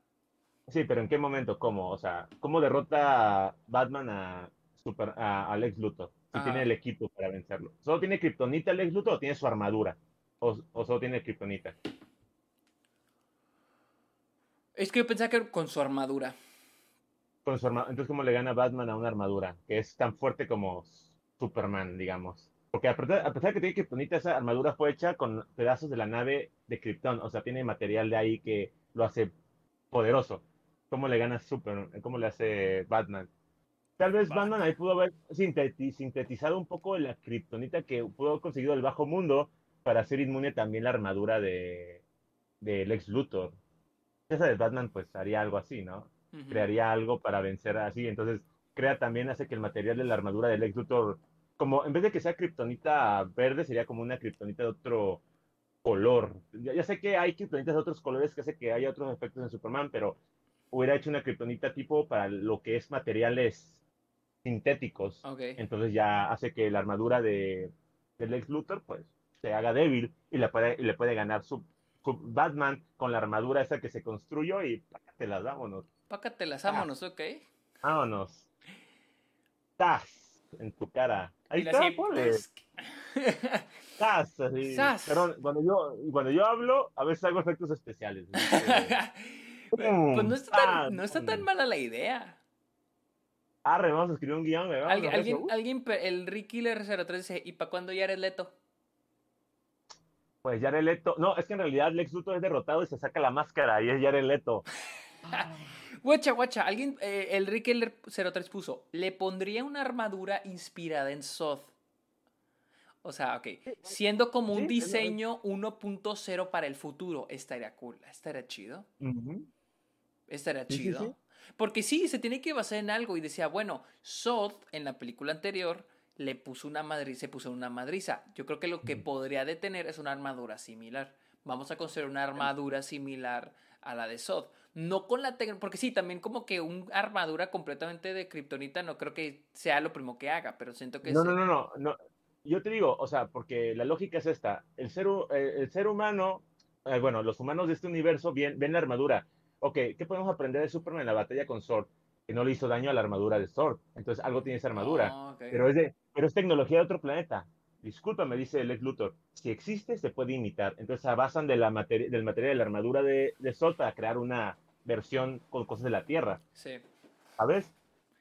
Sí, pero ¿en qué momento? ¿Cómo? O sea, ¿cómo derrota Batman a, Super, a, Lex Luthor? Si tiene el equipo para vencerlo. ¿Solo tiene Kryptonita Lex Luthor o tiene su armadura? ¿O, o solo tiene Kryptonita? Es que yo pensaba que con su armadura con su Entonces, ¿cómo le gana Batman a una armadura que es tan fuerte como Superman, digamos? Porque a pesar, de que tiene Kryptonita, esa armadura fue hecha con pedazos de la nave de Krypton. O sea, tiene material de ahí que lo hace poderoso. ¿Cómo le gana Superman? ¿Cómo le hace Batman? Tal vez Batman ahí pudo haber sintetizado un poco la Kryptonita que pudo haber conseguido el bajo mundo para hacer inmune también la armadura de, de Lex Luthor. Esa de Batman, pues haría algo así, ¿no? crearía algo para vencer así. Entonces, crea también, hace que el material de la armadura del Lex Luthor, como en vez de que sea kriptonita verde, sería como una kriptonita de otro color. Ya, sé que hay kriptonitas de otros colores que hace que haya otros efectos en Superman, pero hubiera hecho una kriptonita tipo para lo que es materiales sintéticos. Entonces ya hace que la armadura de, de Lex Luthor, pues, se haga débil y le puede, y le puede ganar su, Batman con la armadura esa que se construyó y te las vámonos. Pácatelas, vámonos, ok. Vámonos. ¡Tas! En tu cara. Ahí está, ponle. ¡Tas! Así. Perdón, cuando yo, cuando yo hablo, a veces hago efectos especiales. pues no está, tan, no está tan mala la idea. Arre, vamos a escribir un guion, ¿Alguien, alguien, alguien, el Ricky R03 dice, ¿y para cuándo ya eres Leto? Pues Jared Leto, no, es que en realidad Lex Luthor es derrotado y se saca la máscara y es Jared Leto. Guacha, guacha, alguien, eh, el Rick 03 puso, le pondría una armadura inspirada en Soth. O sea, ok, siendo como un diseño 1.0 para el futuro, estaría cool, estaría chido. Estaría chido. Porque sí, se tiene que basar en algo y decía, bueno, Soth en la película anterior le puso una madriza, se puso una madriza. Yo creo que lo que podría detener es una armadura similar. Vamos a construir una armadura similar a la de Sod. No con la tecnología, porque sí, también como que una armadura completamente de kriptonita no creo que sea lo primero que haga, pero siento que... No, no, no, no, Yo te digo, o sea, porque la lógica es esta. El ser, eh, el ser humano, eh, bueno, los humanos de este universo ven, ven la armadura. Ok, ¿qué podemos aprender de Superman en la batalla con Sword? Que no le hizo daño a la armadura de Sword. Entonces algo tiene esa armadura. Ah, pero, es de, pero es tecnología de otro planeta me dice Lex Luthor, si existe se puede imitar. Entonces se basan de la del material de la armadura de, de, Sol para crear una versión con cosas de la Tierra. Sí. ¿Sabes?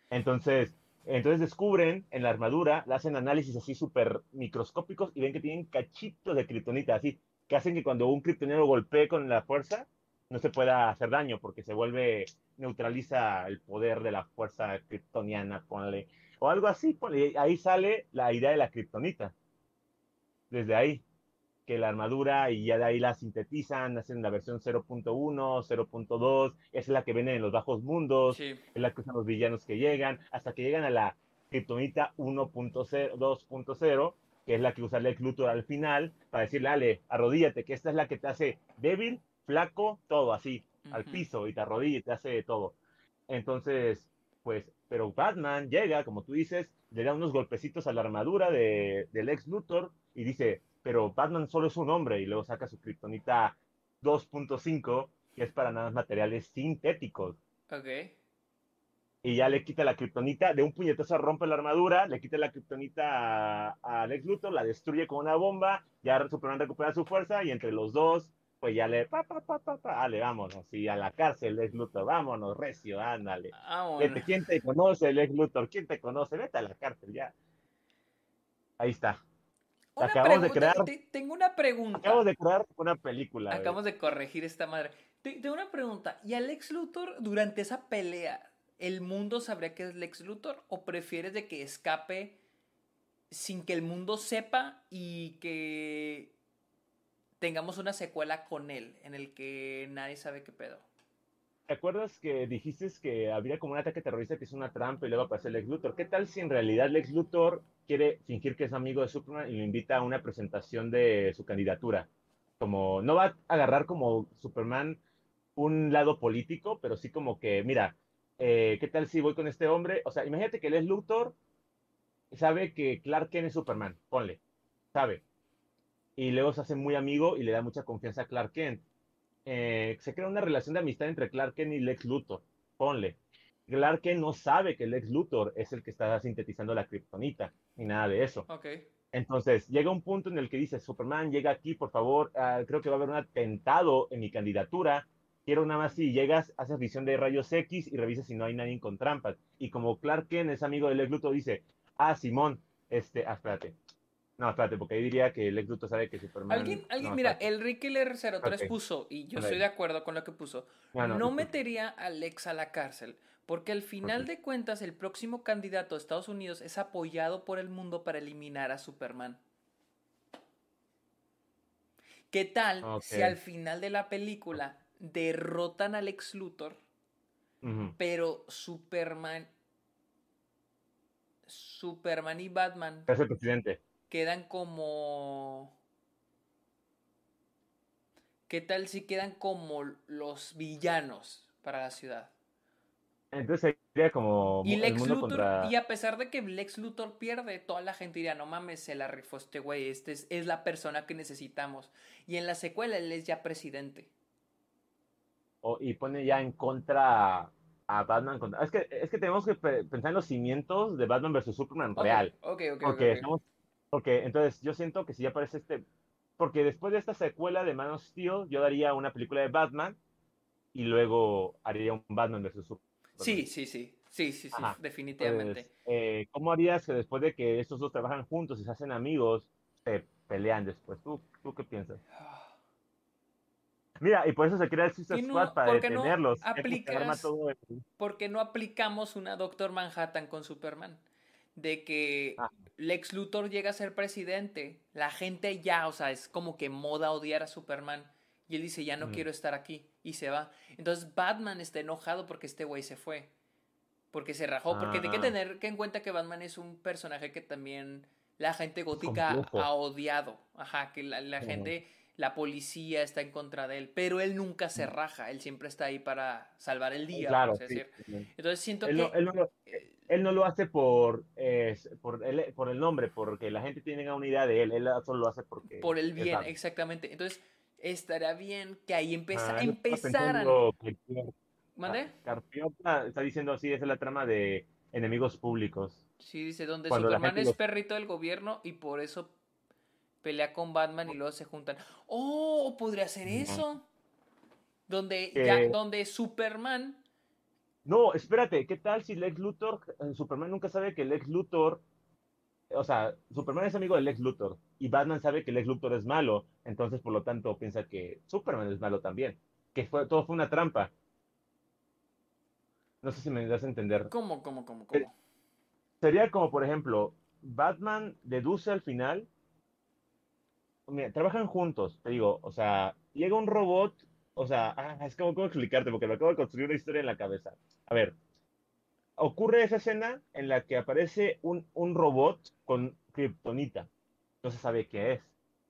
Entonces, entonces descubren en la armadura, le hacen análisis así súper microscópicos y ven que tienen cachitos de kriptonita, así, que hacen que cuando un kriptoniano golpee con la fuerza, no se pueda hacer daño porque se vuelve, neutraliza el poder de la fuerza kryptoniana, ponle, o algo así, ponle, ahí sale la idea de la kriptonita desde ahí, que la armadura y ya de ahí la sintetizan, hacen la versión 0.1, 0.2, es la que viene en los bajos mundos, es la que usan los villanos que llegan, hasta que llegan a la Kryptonita 1.0, 2.0, que es la que usa Lex Luthor al final, para decirle, Ale, arrodíllate, que esta es la que te hace débil, flaco, todo así, al piso, y te arrodilla y te hace todo. Entonces, pues, pero Batman llega, como tú dices, le da unos golpecitos a la armadura de, del ex Luthor y dice, pero Batman solo es un hombre y luego saca su kriptonita 2.5 que es para nada más materiales sintéticos. Ok. Y ya le quita la kriptonita, de un puñetazo rompe la armadura, le quita la kriptonita a, Lex Luthor, la destruye con una bomba, ya Superman recupera su fuerza y entre los dos pues ya le, pa, pa, pa, pa, pa, dale, vámonos, y a la cárcel, Lex Luthor, vámonos, recio, ándale. ¿Quién te conoce, Lex Luthor? ¿Quién te conoce? Vete a la cárcel, ya. Ahí está. acabamos de crear. Tengo una pregunta. Acabamos de crear una película. Acabamos de corregir esta madre. Tengo una pregunta. ¿Y a Lex Luthor durante esa pelea, el mundo sabría que es Lex Luthor? ¿O prefieres de que escape sin que el mundo sepa y que tengamos una secuela con él, en el que nadie sabe qué pedo. ¿Te acuerdas que dijiste que habría como un ataque terrorista que es una trampa y luego aparece Lex Luthor? ¿Qué tal si en realidad Lex Luthor quiere fingir que es amigo de Superman y lo invita a una presentación de su candidatura? Como no va a agarrar como Superman un lado político, pero sí como que, mira, eh, ¿qué tal si voy con este hombre? O sea, imagínate que Lex Luthor sabe que Clark Kent es Superman, ponle, sabe y luego se hace muy amigo y le da mucha confianza a Clark Kent. Eh, se crea una relación de amistad entre Clark Kent y Lex Luthor. Ponle. Clark Kent no sabe que Lex Luthor es el que está sintetizando la kriptonita, ni nada de eso. Okay. Entonces, llega un punto en el que dice, Superman, llega aquí, por favor, ah, creo que va a haber un atentado en mi candidatura, quiero nada más si llegas, haces visión de rayos X y revisas si no hay nadie con trampas. Y como Clark Kent es amigo de Lex Luthor, dice, ah, Simón, este, ah, espérate, no, espérate, porque ahí diría que Lex Luthor sabe que Superman... Alguien, alguien mira, el Ricky 03 puso, y yo estoy de acuerdo con lo que puso, no, metería a Lex a la cárcel, porque al final de cuentas el próximo candidato de Estados Unidos es apoyado por el mundo para eliminar a Superman. ¿Qué tal si al final de la película derrotan a Lex Luthor, pero Superman... Superman y Batman... Es el presidente quedan como... ¿Qué tal si quedan como los villanos para la ciudad? Entonces sería como y Lex Luthor, y a pesar de que Lex Luthor pierde, toda la gente diría, no mames, se la rifó este güey, este es, es, la persona que necesitamos. Y en la secuela él es ya presidente. y pone ya en contra a Batman. Es, que, es que tenemos que pensar en los cimientos de Batman vs. Superman real. Ok, ok, Porque porque entonces yo siento que si ya aparece este. Porque después de esta secuela de Man of Steel, yo daría una película de Batman y luego haría un Batman vs. Superman. Sí, sí, sí. Sí, sí, sí, definitivamente. Pues, eh, ¿Cómo harías que después de que estos dos trabajan juntos y se hacen amigos, se pelean después? ¿Tú, tú qué piensas? Mira, y por eso se crea el Suicide Squad para detenerlos. No porque no aplicamos una Doctor Manhattan con Superman de que ah. Lex Luthor llega a ser presidente, la gente ya, o sea, es como que moda odiar a Superman. Y él dice, ya no quiero estar aquí. Y se va. Entonces Batman está enojado porque este güey se fue. Porque se rajó. Porque hay que tener que en cuenta que Batman es un personaje que también la gente gótica ha odiado. Ajá, que la, gente, la policía está en contra de él. Pero él nunca se raja. Él siempre está ahí para salvar el día. Claro, Entonces siento que... Eh, él no lo hace por, por, el, por el nombre, porque la gente tiene una idea de él, él solo lo hace porque... Por el bien, exactamente. Entonces, estaría bien que ahí empezara, ah, empezaran... ¿Mande? Carpiota está diciendo así, esa es la trama de enemigos públicos. Sí, dice, donde Superman es perrito del gobierno y por eso pelea con Batman y luego se juntan. Oh, podría ser eso. Donde, ya, donde Superman no, espérate, ¿qué tal si Lex Luthor, eh, Superman nunca sabe que Lex Luthor, o sea, Superman es amigo de Lex Luthor y Batman sabe que Lex Luthor es malo, entonces por lo tanto piensa que Superman es malo también, que fue, todo fue una trampa. No sé si me das a entender. ¿Cómo, cómo, cómo, cómo? Sería como, por ejemplo, Batman deduce al final, mira, trabajan juntos, te digo, o sea, llega un robot o sea, ah, es como cómo explicarte, porque me acabo de construir una historia en la cabeza. A ver, ocurre esa escena en la que aparece un, un robot con kriptonita. No se sabe qué es.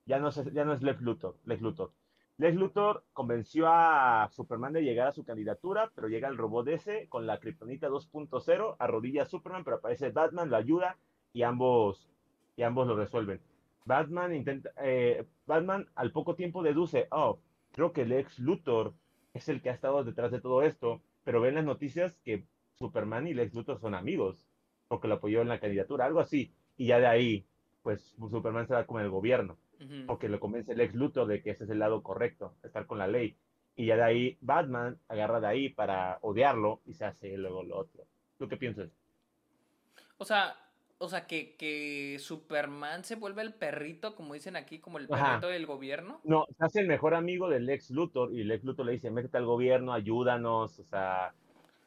Ya no, ya no es Lex Luthor, Lex Luthor. Lex Luthor convenció a Superman de llegar a su candidatura, pero llega el robot ese con la kriptonita 2.0, arrodilla a Superman, pero aparece Batman, lo ayuda y ambos, y ambos lo resuelven. Batman intenta, eh, Batman al poco tiempo deduce, oh, creo que el ex Luthor es el que ha estado detrás de todo esto, pero ven las noticias que Superman y Lex Luthor son amigos, porque lo apoyó en la candidatura, algo así, y ya de ahí, pues Superman se va con el gobierno. Ujú. porque lo convence el ex Luthor de que ese es el lado correcto, estar con la ley. Y ya de ahí Batman agarra de ahí para odiarlo y se hace luego lo otro. ¿Tú qué piensas? O sea, o sea que, que Superman se vuelve el perrito, como dicen aquí, como el Ajá. perrito del gobierno. No, se hace el mejor amigo del ex Luthor y el ex Luthor le dice, métete al gobierno, ayúdanos, o sea,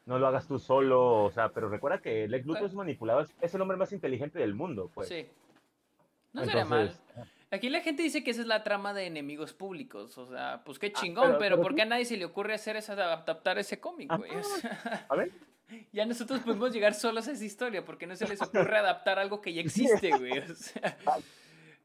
no lo hagas tú solo, o sea, pero recuerda que el ex Luthor es manipulado, es- el hombre más inteligente del mundo, pues. Sí. No sería mal. Aquí la gente dice que esa es la trama de enemigos públicos. O sea, pues qué Ah, chingón, pero- pero, pero ¿por qué a nadie se le ocurre hacer esa, adaptar ese cómic, güey? A ver, ya nosotros podemos llegar solos a esa historia, porque no se les ocurre adaptar algo que ya existe, güey. O sea,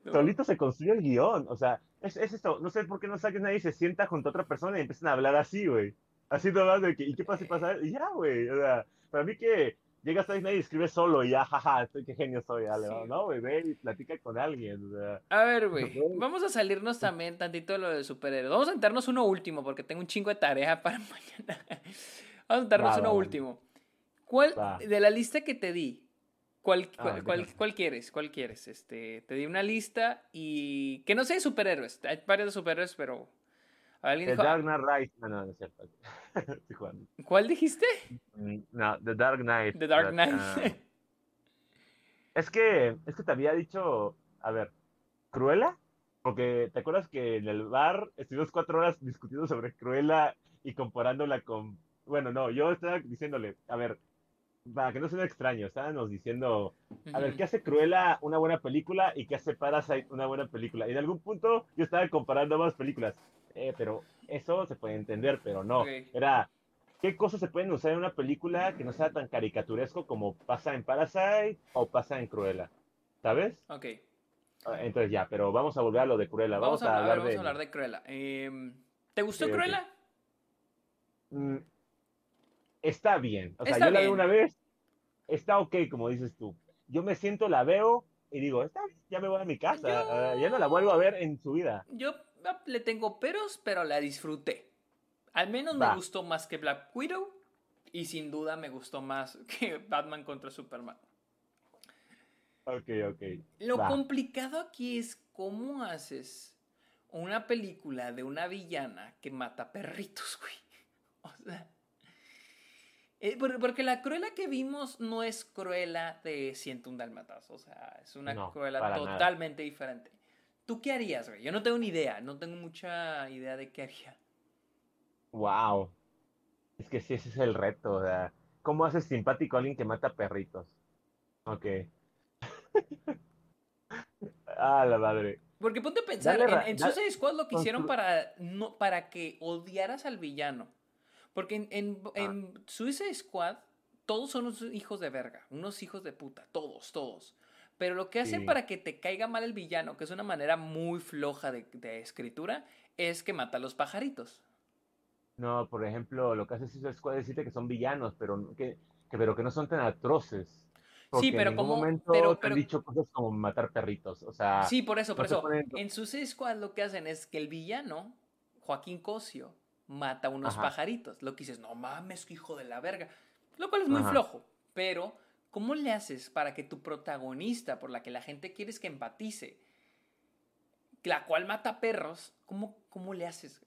¿no? solito se construye el guion, o sea, es, es esto, no sé por qué no saques nadie se sienta junto a otra persona y empiezan a hablar así, güey. Así nomás de que, ¿y qué pasa si pasa? Y ya, güey, o sea, para mí que llegas a Disney y escribes solo y ya, jaja, estoy qué genio soy, Sí. no, güey, ve y platica con alguien, o sea. A ver, güey, vamos a salirnos también tantito de lo de superhéroes. Vamos a sentarnos uno último, porque tengo un chingo de tarea para mañana. Vamos a sentarnos uno último. ¿Cuál, Va. de la lista que te di, cuál, Ah, cuál, cuál- déjame. cuál quieres? ¿Cuál quieres? Este, te di una lista y que no sea de superhéroes. Hay varios de superhéroes, pero alguien The dijo, Dark Knight Rise, no, no, no es cierto. ¿cuál dijiste? Mm, No, The Dark Knight. The Dark Knight. ah, es que, es que te había dicho, a ver, ¿Cruella? Porque te acuerdas que en el bar estuvimos cuatro horas discutiendo sobre Cruella y comparándola con, bueno, no, yo estaba diciéndole, a ver, para que no suene extraño, estábamos diciendo, a ver. ¿qué hace Cruella una buena película y qué hace Parasite una buena película? Y en algún punto yo estaba comparando ambas películas, eh, pero eso se puede entender, pero no. Ok. Era, ¿qué cosas se pueden usar en una película que no sea tan caricaturesco como pasa en Parasite o pasa en Cruella? ¿Sabes? Ok, Ah, Entonces ya, pero vamos a volver a lo de Cruella. vamos, Vamos, a, a, a ver, hablar vamos de... a hablar de Cruella. Em, ¿Te gustó ok. Cruella? Mm, está bien. O sea, Está yo la bien. veo una vez, está ok, como dices tú. Yo me siento, la veo y digo, está ya me voy a mi casa. Yo- Ah, ya no la vuelvo a ver en su vida. Yo ah, le tengo peros, pero la disfruté. Al menos me gustó más que Black Widow y sin duda me gustó más que Batman contra Superman. Ok, ok. Lo Va. complicado aquí es cómo haces una película de una villana que mata perritos, güey. O sea, eh, por- porque la Cruella que vimos no es Cruella de 101 Dálmatas, o sea, es una No, nada. totalmente diferente. ¿Tú qué harías, güey? Yo no tengo ni idea, no tengo mucha idea de qué haría. Wow. Es que sí, ese es el reto. O sea, ¿cómo haces simpático a alguien que mata perritos? Ok. ah, la madre. Porque ponte a pensar, Dale en, en Suicide Squad lo que hicieron para, no, para que odiaras al villano. Porque en, en, Ah. en Suicide Squad todos son unos hijos de verga, unos hijos de puta, todos, todos. Pero lo que hacen Sí. para que te caiga mal el villano, que es una manera muy floja de, de escritura, es que mata a los pajaritos. No, por ejemplo, lo que hace Suicide Squad es decirte que son villanos, pero no- que, que- pero que no son tan atroces. Porque Sí, pero en ningún como- momento pero- te han dicho cosas como matar perritos. O sea, Sí, por eso, por no eso. ponen- En Suicide Squad lo que hacen es que el villano, Joaquín Cosio, mata unos Ajá. pajaritos. Lo que dices, no mames, que hijo de la verga. Lo cual es muy Ajá. flojo. Pero, ¿cómo le haces para que tu protagonista, por la que la gente quiere que empatice, la cual mata perros, ¿cómo, cómo le haces?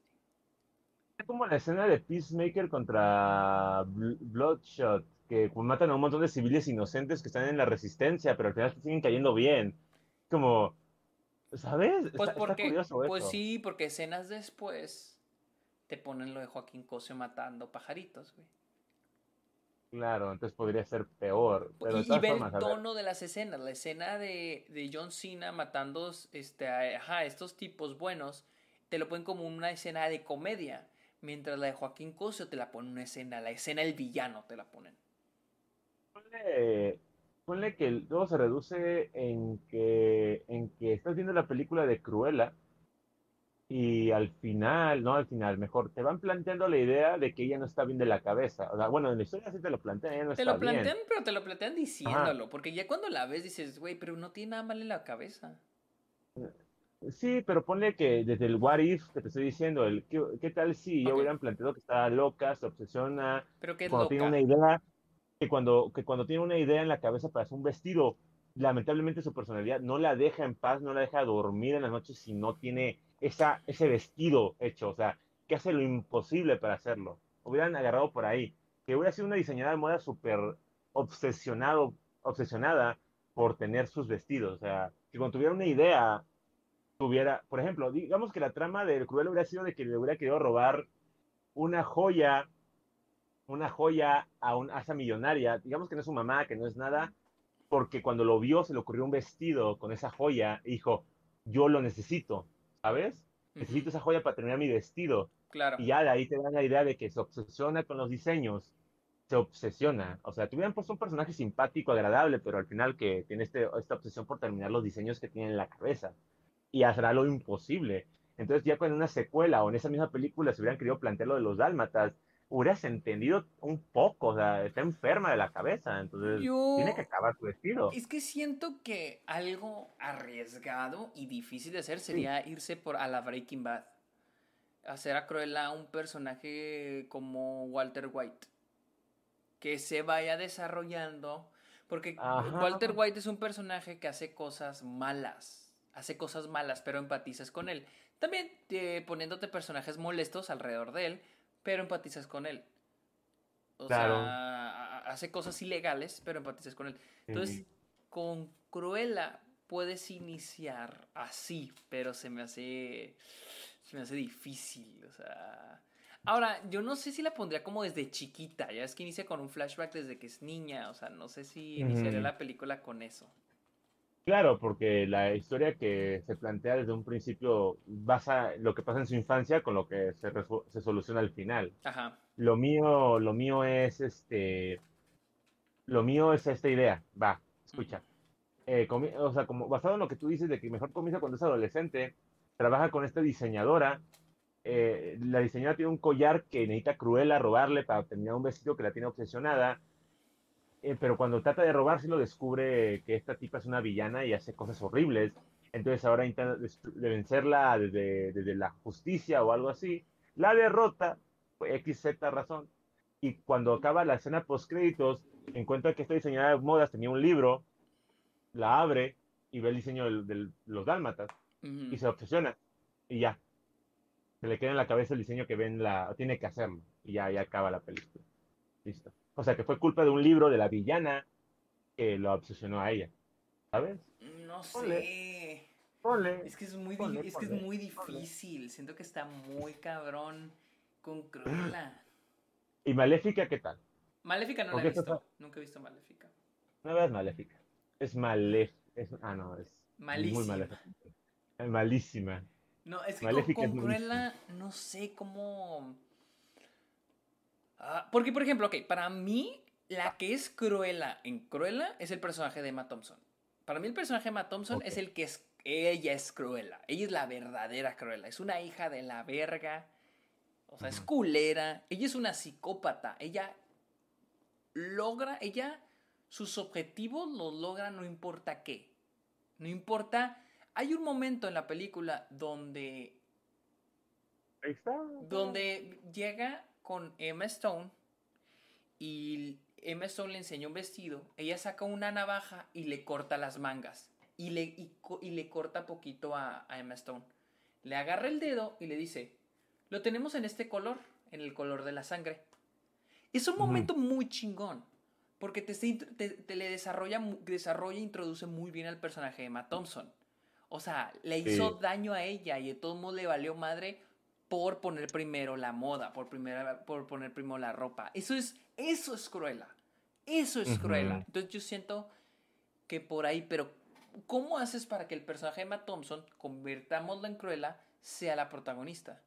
es como la escena de Peacemaker contra Bl- Bloodshot, que matan a un montón de civiles inocentes que están en la resistencia, pero al final siguen cayendo bien. Como, ¿sabes? Pues está, está porque, curioso pues sí, porque escenas después te ponen lo de Joaquín Cosio matando pajaritos, güey. Claro, entonces podría ser peor. Pero y, y el tono de las escenas. La escena de, de John Cena matando este, a ajá, estos tipos buenos, te lo ponen como una escena de comedia. Mientras la de Joaquín Cosio te la ponen una escena, la escena del villano te la ponen. Ponle, ponle que todo se reduce en que, en que estás viendo la película de Cruella y al final, no al final, mejor, te van planteando la idea de que ella no está bien de la cabeza. O sea, bueno, en la historia sí te lo plantean, ella no Te está lo bien. plantean, pero te lo plantean diciéndolo. Porque ya cuando la ves dices, güey, pero no tiene nada mal en la cabeza. Sí, pero ponle que desde el what if que te estoy diciendo, el qué, qué tal si ya hubieran planteado que está loca, se obsesiona, Pero es cuando loca. tiene una idea, que cuando, que cuando tiene una idea en la cabeza para hacer un vestido, lamentablemente su personalidad no la deja en paz, no la deja dormir en las noches si no tiene esa, ese vestido hecho, o sea, que hace lo imposible para hacerlo. Hubieran agarrado por ahí, que hubiera sido una diseñadora de moda súper obsesionado, obsesionada por tener sus vestidos, o sea, que cuando tuviera una idea, tuviera, por ejemplo, digamos que la trama del Cruel hubiera sido de que le hubiera querido robar una joya, una joya a, un, a esa millonaria, digamos que no es su mamá, que no es nada, porque cuando lo vio se le ocurrió un vestido con esa joya y dijo, yo lo necesito, ¿sabes? Necesito esa joya para terminar mi vestido. Claro. Y ya de ahí te dan la idea de que se obsesiona con los diseños, se obsesiona. O sea, tuvieran puesto un personaje simpático, agradable, pero al final que tiene este, esta obsesión por terminar los diseños que tiene en la cabeza. Y hará lo imposible. Entonces ya con una secuela o en esa misma película se hubieran querido plantear lo de los dálmatas, hubieras entendido un poco, o sea, está enferma de la cabeza, entonces tiene que acabar su vestido. Es que siento que algo arriesgado y difícil de hacer sería irse por a la Breaking Bad. Hacer a Cruella un personaje como Walter White. Que se vaya desarrollando. Porque Walter White es un personaje que hace cosas malas. Hace cosas malas, pero empatizas con él. También eh, poniéndote personajes molestos alrededor de él pero empatizas con él. O sea, hace cosas ilegales, pero empatizas con él. Entonces, con Cruella puedes iniciar así, pero se me hace se me hace difícil, o sea, ahora yo no sé si la pondría como desde chiquita, ya es que inicia con un flashback desde que es niña, o sea, no sé si iniciaría la película con eso. Claro, porque la historia que se plantea desde un principio basa lo que pasa en su infancia con lo que se, se soluciona al final. Ajá. Lo mío, lo mío es este, lo mío es esta idea. Va, escucha. Eh, o sea, como basado en lo que tú dices de que mejor comienza cuando es adolescente, trabaja con esta diseñadora. Eh, la diseñadora tiene un collar que necesita Cruella robarle para terminar un vestido que la tiene obsesionada eh, pero cuando trata de robárselo descubre que esta tipa es una villana y hace cosas horribles. Entonces ahora intenta de vencerla desde, desde, la justicia o algo así. La derrota, X, Z razón. Y cuando acaba la escena post créditos, encuentra que esta diseñadora de modas tenía un libro, la abre y ve el diseño de, los dálmatas y se obsesiona. Y ya. Se le queda en la cabeza el diseño que ven la. Tiene que hacerlo. Y ya, ya acaba la película. Listo. O sea, que fue culpa de un libro de la villana que lo obsesionó a ella. ¿Sabes? No sé. Ponle. Es que es muy, es, que es muy difícil. Siento que está muy cabrón con Cruella. ¿Y Maléfica qué tal? Maléfica no la he visto. Nunca he visto Maléfica. No veas Maléfica. Es maléfica. ah, no, es malísima. muy maléfica. Es malísima. No, es que con, Cruella no sé cómo Ah, porque, por ejemplo, ok, para mí, la que es Cruella en Cruella es el personaje de Emma Thompson. Para mí, el personaje de Emma Thompson es el que es. Ella es Cruella. Ella es la verdadera Cruella. Es una hija de la verga. O sea, es culera. Ella es una psicópata. Ella logra. Ella. Sus objetivos los logra no importa qué. No importa. Hay un momento en la película donde. Ahí está. Donde llega con Emma Stone y Emma Stone le enseña un vestido, ella saca una navaja y le corta las mangas y le, y, le corta poquito a, Emma Stone. Le agarra el dedo y le dice, lo tenemos en este color, en el color de la sangre. Es un momento muy chingón, porque te, te, le desarrolla, desarrolla e introduce muy bien al personaje de Emma Thompson. O sea, le hizo daño a ella y de todos modos le valió madre por poner primero la moda, por, primera, por poner primero la ropa. Eso es, eso es cruela. Eso es cruela. Entonces yo siento que por ahí, pero ¿cómo haces para que el personaje de Emma Thompson, convirtámoslo en cruela, sea la protagonista?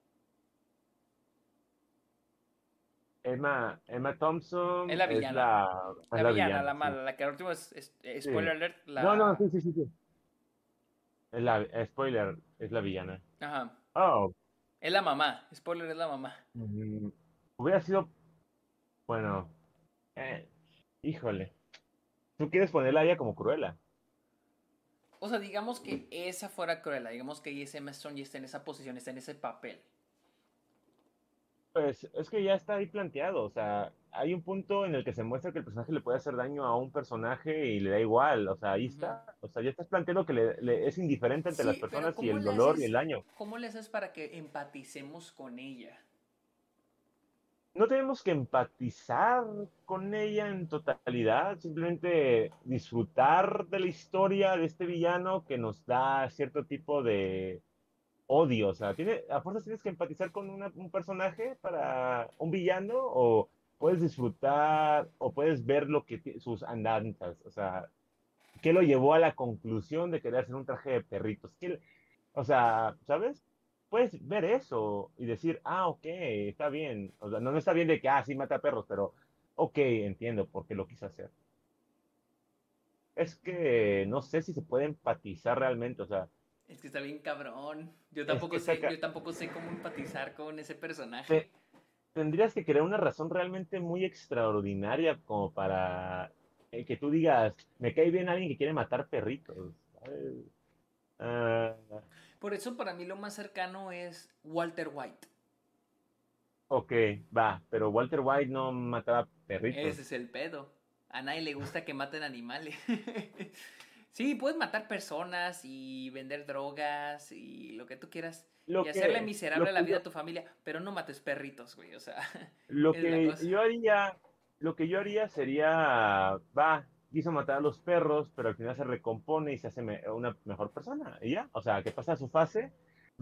Emma, Emma Thompson es la villana. la, villana, la mala, la que al último es, spoiler alert. La... No, no, sí, sí, sí. Es la, spoiler, es la villana. Ajá. Oh, es la mamá, spoiler, es la mamá. Mm, hubiera sido, bueno, eh, híjole, tú quieres ponerla a ella como cruela. O sea, digamos que esa fuera cruela, digamos que Stone ya está en esa posición, está en ese papel. Pues es que ya está ahí planteado, o sea, hay un punto en el que se muestra que el personaje le puede hacer daño a un personaje y le da igual, o sea, ahí está, o sea, ya estás planteando que le, es indiferente entre las personas y el dolor y el daño. ¿Cómo le haces para que empaticemos con ella? No tenemos que empatizar con ella en totalidad, simplemente disfrutar de la historia de este villano que nos da cierto tipo de, odio, o sea, tiene, a fuerzas tienes que empatizar con un personaje para un villano o puedes disfrutar o puedes ver lo que sus andanzas, o sea, qué lo llevó a la conclusión de querer hacer un traje de perritos, o sea, ¿sabes? Puedes ver eso y decir, ah, ok, está bien, o sea, no, no está bien de que, ah, sí, mata perros, pero, ok, entiendo por qué lo quiso hacer. Es que no sé si se puede empatizar realmente, o sea, es que está bien cabrón. Yo tampoco, sé, yo tampoco sé cómo empatizar con ese personaje. tendrías que crear una razón realmente muy extraordinaria como para eh, que tú digas, me cae bien alguien que quiere matar perritos. Ah. Por eso para mí lo más cercano es Walter White. Ok, va, pero Walter White no mataba perritos. Ese es el pedo. A nadie le gusta que maten animales. Sí, puedes matar personas y vender drogas y lo que tú quieras. y hacerle miserable la vida a tu familia, pero no mates perritos, güey, o sea. Lo que yo haría, lo que yo haría sería, va, quiso matar a los perros, pero al final se recompone y se hace una mejor persona, y ya, o sea, que pasa su fase,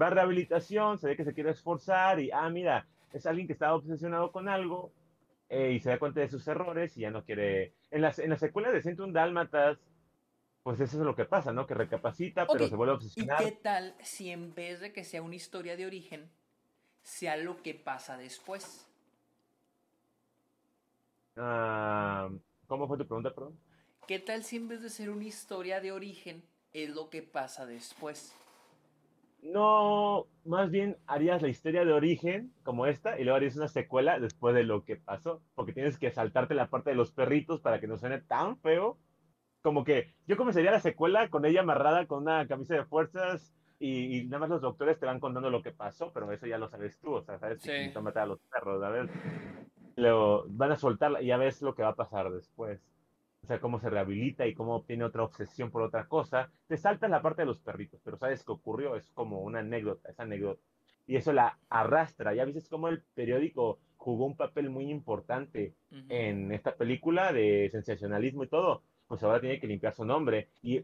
va a rehabilitación, se ve que se quiere esforzar y, ah, mira, es alguien que estaba obsesionado con algo eh, y se da cuenta de sus errores y ya no quiere... En las, en la secuela de un Dálmatas, pues eso es lo que pasa, ¿no? Que recapacita, pero se vuelve a obsesionar. ¿Y qué tal si en vez de que sea una historia de origen, sea lo que pasa después? Ah, ¿Cómo fue tu pregunta, perdón? ¿Qué tal si en vez de ser una historia de origen, es lo que pasa después? No, más bien harías la historia de origen como esta y luego harías una secuela después de lo que pasó, porque tienes que saltarte la parte de los perritos para que no suene tan feo como que yo comenzaría la secuela con ella amarrada con una camisa de fuerzas y, nada más los doctores te van contando lo que pasó, pero eso ya lo sabes tú, o sea, sabes que sí. matar a los perros, a ver, luego van a soltarla y ya ves lo que va a pasar después. O sea, cómo se rehabilita y cómo tiene otra obsesión por otra cosa. Te saltas la parte de los perritos, pero sabes qué ocurrió, es como una anécdota, esa anécdota. Y eso la arrastra. Ya viste cómo el periódico jugó un papel muy importante en esta película de sensacionalismo y todo pues ahora tiene que limpiar su nombre y,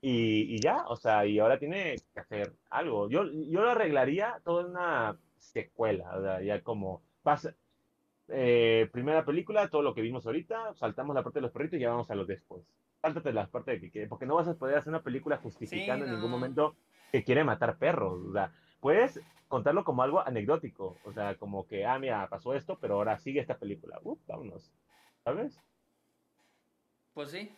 y, ya, o sea, y ahora tiene que hacer algo. Yo, yo lo arreglaría toda una secuela, o sea, ya como pasa, eh, primera película, todo lo que vimos ahorita, saltamos la parte de los perritos y ya vamos a los después. Sáltate la parte de que quiere, porque no vas a poder hacer una película justificando en ningún momento que quiere matar perros, o sea, puedes contarlo como algo anecdótico, o sea, como que, ah, mira, pasó esto, pero ahora sigue esta película, uh, vámonos, ¿sabes? Pues sí.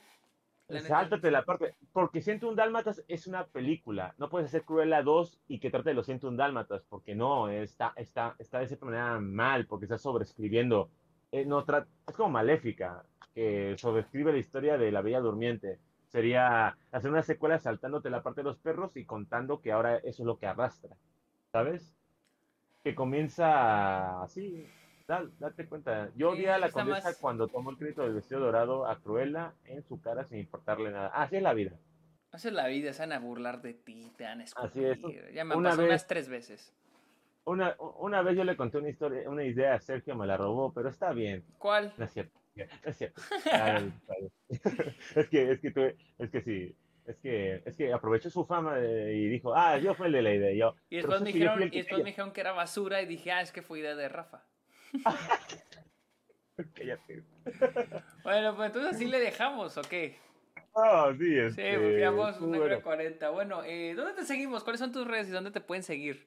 Sáltate la parte. Porque un Dálmatas es una película. No puedes hacer Cruella 2 y que trate de los un Dálmatas, porque no, está, está, está de cierta manera mal, porque está sobreescribiendo. Eh, no es como maléfica, que sobreescribe la historia de la Bella Durmiente. Sería hacer una secuela saltándote la parte de los perros y contando que ahora eso es lo que arrastra. ¿Sabes? Que comienza así, date cuenta. Yo vi a la condesa cuando tomó el crédito del vestido dorado a Cruella en su cara sin importarle nada. Así es la vida. Así es la vida, se van a burlar de ti, te van a Así es. Ya me una pasó unas tres veces. Una, una vez yo le conté una historia, una idea a Sergio, me la robó, pero está bien. ¿Cuál? No es cierto. es cierto. es que, es que tú, es que sí. Es que, es que aprovechó su fama y dijo, ah, yo fui el de la idea. Yo, y después, me dijeron, y después me dijeron que era basura y dije, ah, es que fue idea de Rafa. bueno, pues entonces así le dejamos, ¿o qué? Ah, sí, es. Sí, pues una bueno. 40. Bueno, eh, ¿dónde te seguimos? ¿Cuáles son tus redes y dónde te pueden seguir?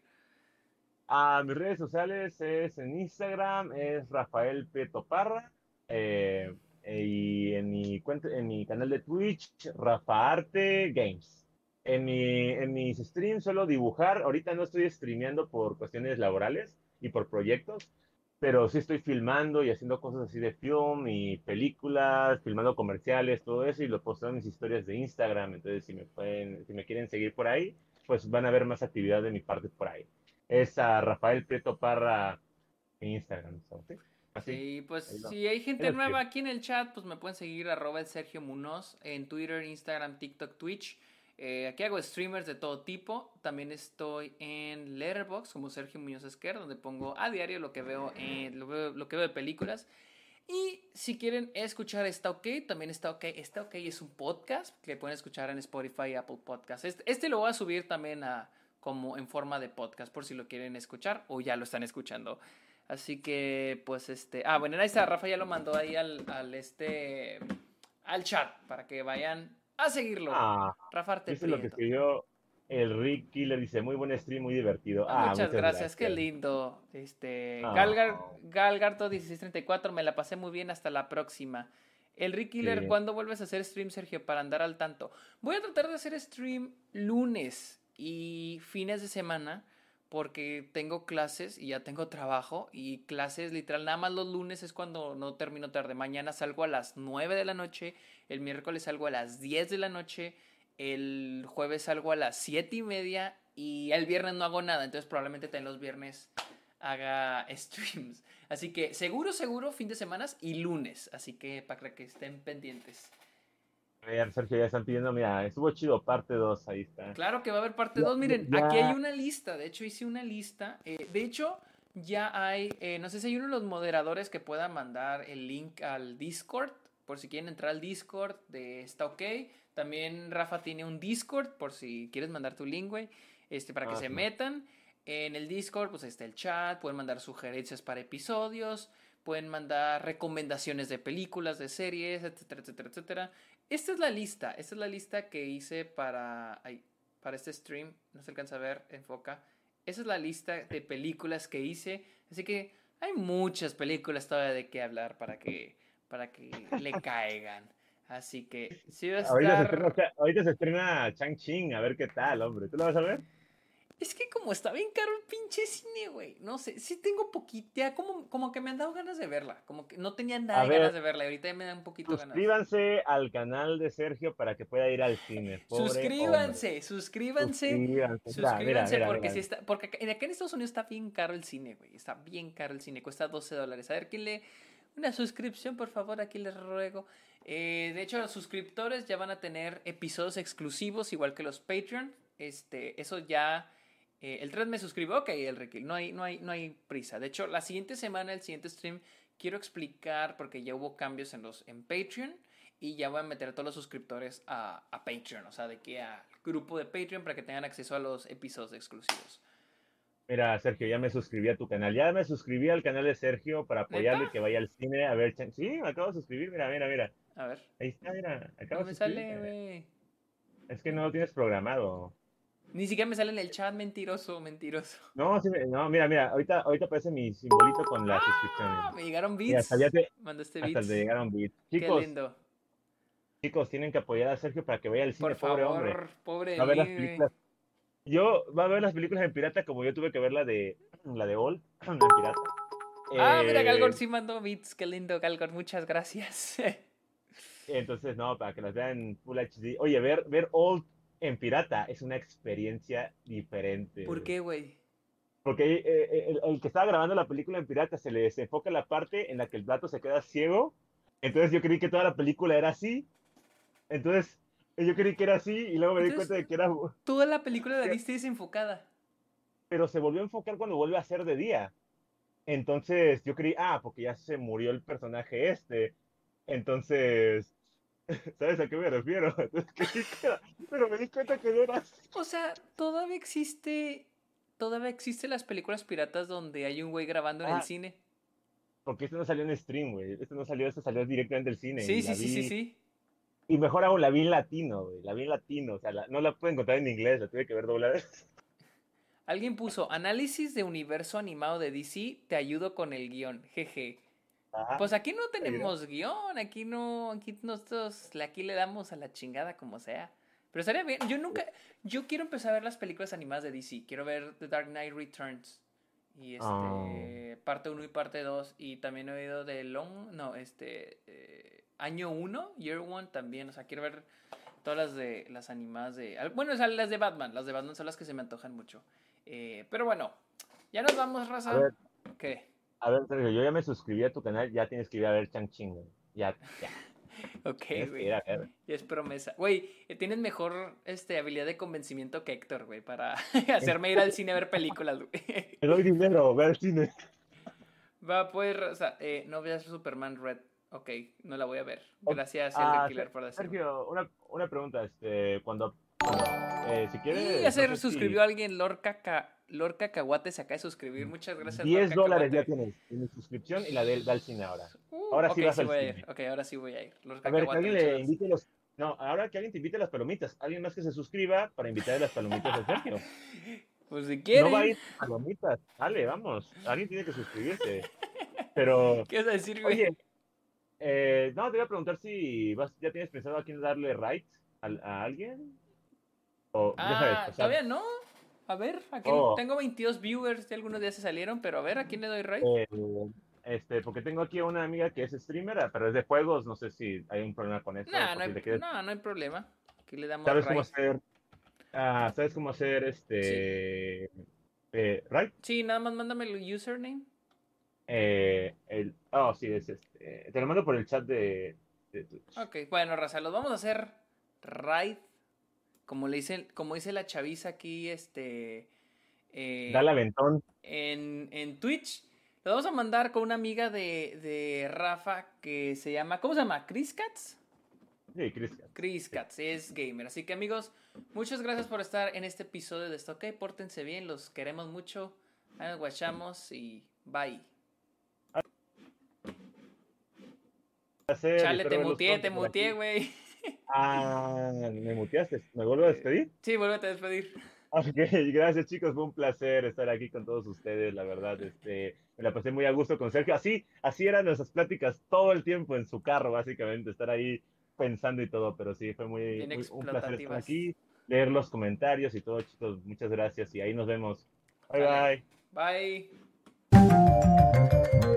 Ah, mis redes sociales es en Instagram, es Rafael Peto Parra. Eh, y en mi, cuenta, en mi canal de Twitch, Rafa Arte Games. En, mi, en mis streams suelo dibujar. Ahorita no estoy streameando por cuestiones laborales y por proyectos, pero sí estoy filmando y haciendo cosas así de film y películas, filmando comerciales, todo eso, y lo posteo en mis historias de Instagram. Entonces, si me pueden, si me quieren seguir por ahí, pues van a ver más actividad de mi parte por ahí. Es a Rafael Prieto Parra Instagram. Sí, pues si hay gente nueva aquí en el chat, pues me pueden seguir arroba el Sergio Munoz en Twitter, Instagram, TikTok, Twitch. Eh, aquí hago streamers de todo tipo. También estoy en Letterboxd como Sergio Muñoz Esquer, donde pongo a diario lo que veo, en, lo, que veo de películas. Y si quieren escuchar Está OK, también Está OK. Está OK es un podcast que pueden escuchar en Spotify y Apple Podcasts. Este, este, lo voy a subir también a, como en forma de podcast por si lo quieren escuchar o ya lo están escuchando. Así que, pues, este... Ah, bueno, ahí está. Rafa ya lo mandó ahí al este... Al chat para que vayan a seguirlo. Ah, Rafa Arte lo que escribió el Rick Killer dice, muy buen stream, muy divertido. Ah, muchas, gracias. qué lindo. Este, ah. Galgar, Galgarto 1634, me la pasé muy bien, hasta la próxima. El Rick Killer, ¿cuándo vuelves a hacer stream, Sergio, para andar al tanto? Voy a tratar de hacer stream lunes y fines de semana, porque tengo clases y ya tengo trabajo, y clases literal, nada más los lunes es cuando no termino tarde. Mañana salgo a las 9 de la noche, el miércoles salgo a las 10 de la noche, el jueves salgo a las 7 y media y el viernes no hago nada, entonces probablemente también los viernes haga streams. Así que seguro, seguro, fin de semana y lunes. Así que para que estén pendientes. Sergio, ya están pidiendo, mira, estuvo chido, parte 2, ahí está. Claro que va a haber parte 2, miren, aquí hay una lista, de hecho hice una lista, eh, de hecho ya hay, eh, no sé si hay uno de los moderadores que pueda mandar el link al Discord, por si quieren entrar al Discord de Está OK, también Rafa tiene un Discord por si quieres mandar tu link, güey, este, para que ah, se metan. En el Discord, pues está el chat, pueden mandar sugerencias para episodios, pueden mandar recomendaciones de películas, de series, etcétera, etcétera, etcétera. Esta es la lista, esta es la lista que hice para, para este stream, no se alcanza a ver, enfoca. Esa es la lista de películas que hice, así que hay muchas películas todavía de qué hablar para que, para que le caigan. Así que sí va a estar... ahorita, se estrena, ahorita se estrena Chang-Ching, a ver qué tal, hombre. ¿Tú lo vas a ver? Es que como está bien caro el pinche cine, güey. No sé, sí tengo poquita, como, como que me han dado ganas de verla. Como que no tenía nada de ganas de verla. Y ahorita ya me dan un poquito ganas. Suscríbanse al canal de Sergio para que pueda ir al cine. suscríbanse, suscríbanse. Suscríbanse. Suscríbanse porque si está. Porque acá en Estados Unidos está bien caro el cine, güey. Está bien caro el cine. Cuesta 12 dólares. A ver quién le. Una suscripción, por favor, aquí les ruego. Eh, de hecho, los suscriptores ya van a tener episodios exclusivos, igual que los Patreon. Este, eso ya. Eh, el 3 me suscribo, ok, el Ricky, no hay, no, hay, no hay prisa. De hecho, la siguiente semana, el siguiente stream, quiero explicar, porque ya hubo cambios en, los, en Patreon, y ya voy a meter a todos los suscriptores a, a Patreon, o sea, de que a grupo de Patreon para que tengan acceso a los episodios exclusivos. Mira, Sergio, ya me suscribí a tu canal. Ya me suscribí al canal de Sergio para apoyarle que vaya al cine a ver. Sí, me acabo de suscribir. Mira, mira, mira. A ver. Ahí está, mira. Acabo no me sale, güey. Es que no lo tienes programado. Ni siquiera me sale en el chat, mentiroso, mentiroso. No, sí, no, mira, mira, ahorita, ahorita aparece mi simbolito con las ¡Ah! Me llegaron bits. Mira, te, Mandaste. Hasta te llegaron bits. Chicos, Qué lindo. Chicos, tienen que apoyar a Sergio para que vaya al cine, Por pobre hombre. Pobre a ver las películas. Yo va a ver las películas en pirata como yo tuve que ver la de la de Old en pirata. Ah, mira, Galgor eh, sí mandó bits, qué lindo, Galgor, muchas gracias. Entonces, no, para que las vean en Full HD. Oye, ver, ver Old en pirata es una experiencia diferente. ¿Por qué, güey? Porque eh, eh, el, que estaba grabando la película en pirata se le desenfoca la parte en la que el plato se queda ciego. Entonces yo creí que toda la película era así. Entonces yo creí que era así y luego me di cuenta de que era... Toda la película la viste desenfocada. Pero se volvió a enfocar cuando vuelve a ser de día. Entonces yo creí, ah, porque ya se murió el personaje este. Entonces, ¿sabes a qué me refiero? Pero me di cuenta que no era así. O sea, todavía existe, todavía existen las películas piratas donde hay un güey grabando en el ah. cine. Porque esto no salió en stream, güey. Esto no salió, esto salió directamente del cine. Sí, sí, sí, sí, sí. Y mejor aún la vi en latino, güey. La vi en latino. O sea, no la pude encontrar en inglés, la tuve que ver doblada. Alguien puso análisis de universo animado de DC, te ayudo con el guion, jeje. Pues aquí no tenemos guion, aquí no, aquí nosotros, aquí le damos a la chingada como sea. Pero estaría bien, yo nunca, yo quiero empezar a ver las películas animadas de DC, quiero ver The Dark Knight Returns. Y este, oh. parte 1 y parte 2, y también he oído de Long, no, este, eh, año 1, Year 1 también, o sea, quiero ver todas las de, las animadas de, bueno, las de Batman, las de Batman son las que se me antojan mucho. Eh, pero bueno, ya nos vamos, raza. ¿Qué? A ver, Sergio, yo ya me suscribí a tu canal, ya tienes que ir a ver Chang Ching. Ya, ya. Ok, güey. Es promesa. Güey, eh, tienes mejor este, habilidad de convencimiento que Héctor, güey, para hacerme ir al cine a ver películas, güey. Te doy dinero, ver cine. Va, pues, o sea, eh, no veas Superman Red. Ok, no la voy a ver. Gracias, ah, Killer, por decirlo. Sergio, una, una pregunta. Este, cuando, eh, si quieres... Y ya se suscribió alguien, Lorca, Lorca Cacahuate se acaba de suscribir. Muchas gracias, 10 dólares ya tienes en mi suscripción y la del al cine ahora. Uh, ahora sí vas al voy cine. A ir. Ok, ahora sí voy a ir. a ver, que alguien le invite los... No, ahora que alguien te invite las palomitas. Alguien más que se suscriba para invitarle las palomitas de Sergio. Pues si quieres. No va a ir palomitas. Dale, vamos. Alguien tiene que suscribirse. Pero... ¿Qué vas a decir, güey? Oye, eh, no, te voy a preguntar si vas, ya tienes pensado a quién darle right a, alguien. O, ah, todavía no. A ver, aquí oh. tengo 22 viewers, de algunos días se salieron, pero a ver, ¿a quién le doy right? Eh, este, porque tengo aquí a una amiga que es streamer, pero es de juegos, no sé si hay un problema con eso. no, no hay problema. Aquí le damos ¿Sabes cómo hacer? Ah, ¿Sabes cómo hacer este eh, right? Sí, nada más mándame el username. Eh, el, oh, sí, es este. Te lo mando por el chat de, Twitch. Ok, bueno, Raza, lo vamos a hacer right. Como le dice, como dice la chaviza aquí, este. Eh, Dale aventón. En, en Twitch. Lo vamos a mandar con una amiga de, de Rafa que se llama. ¿Cómo se llama? ¿Chris Cats? Sí, Chris Cats. Chris Cats, es gamer. Así que amigos, muchas gracias por estar en este episodio de esto. Ok, pórtense bien, los queremos mucho. Ahí nos guachamos y bye. Chale, te muteé, te muteé, güey. Ah, ¿me muteaste? ¿Me vuelvo a despedir? Sí, vuelvo a despedir. Ok, gracias chicos, fue un placer estar aquí con todos ustedes, la verdad, este, me la pasé muy a gusto con Sergio, así, así eran nuestras pláticas todo el tiempo en su carro, básicamente, estar ahí pensando y todo, pero sí, fue muy, un placer estar aquí, leer los comentarios y todo, chicos, muchas gracias y ahí nos vemos. Bye, bye. Bye.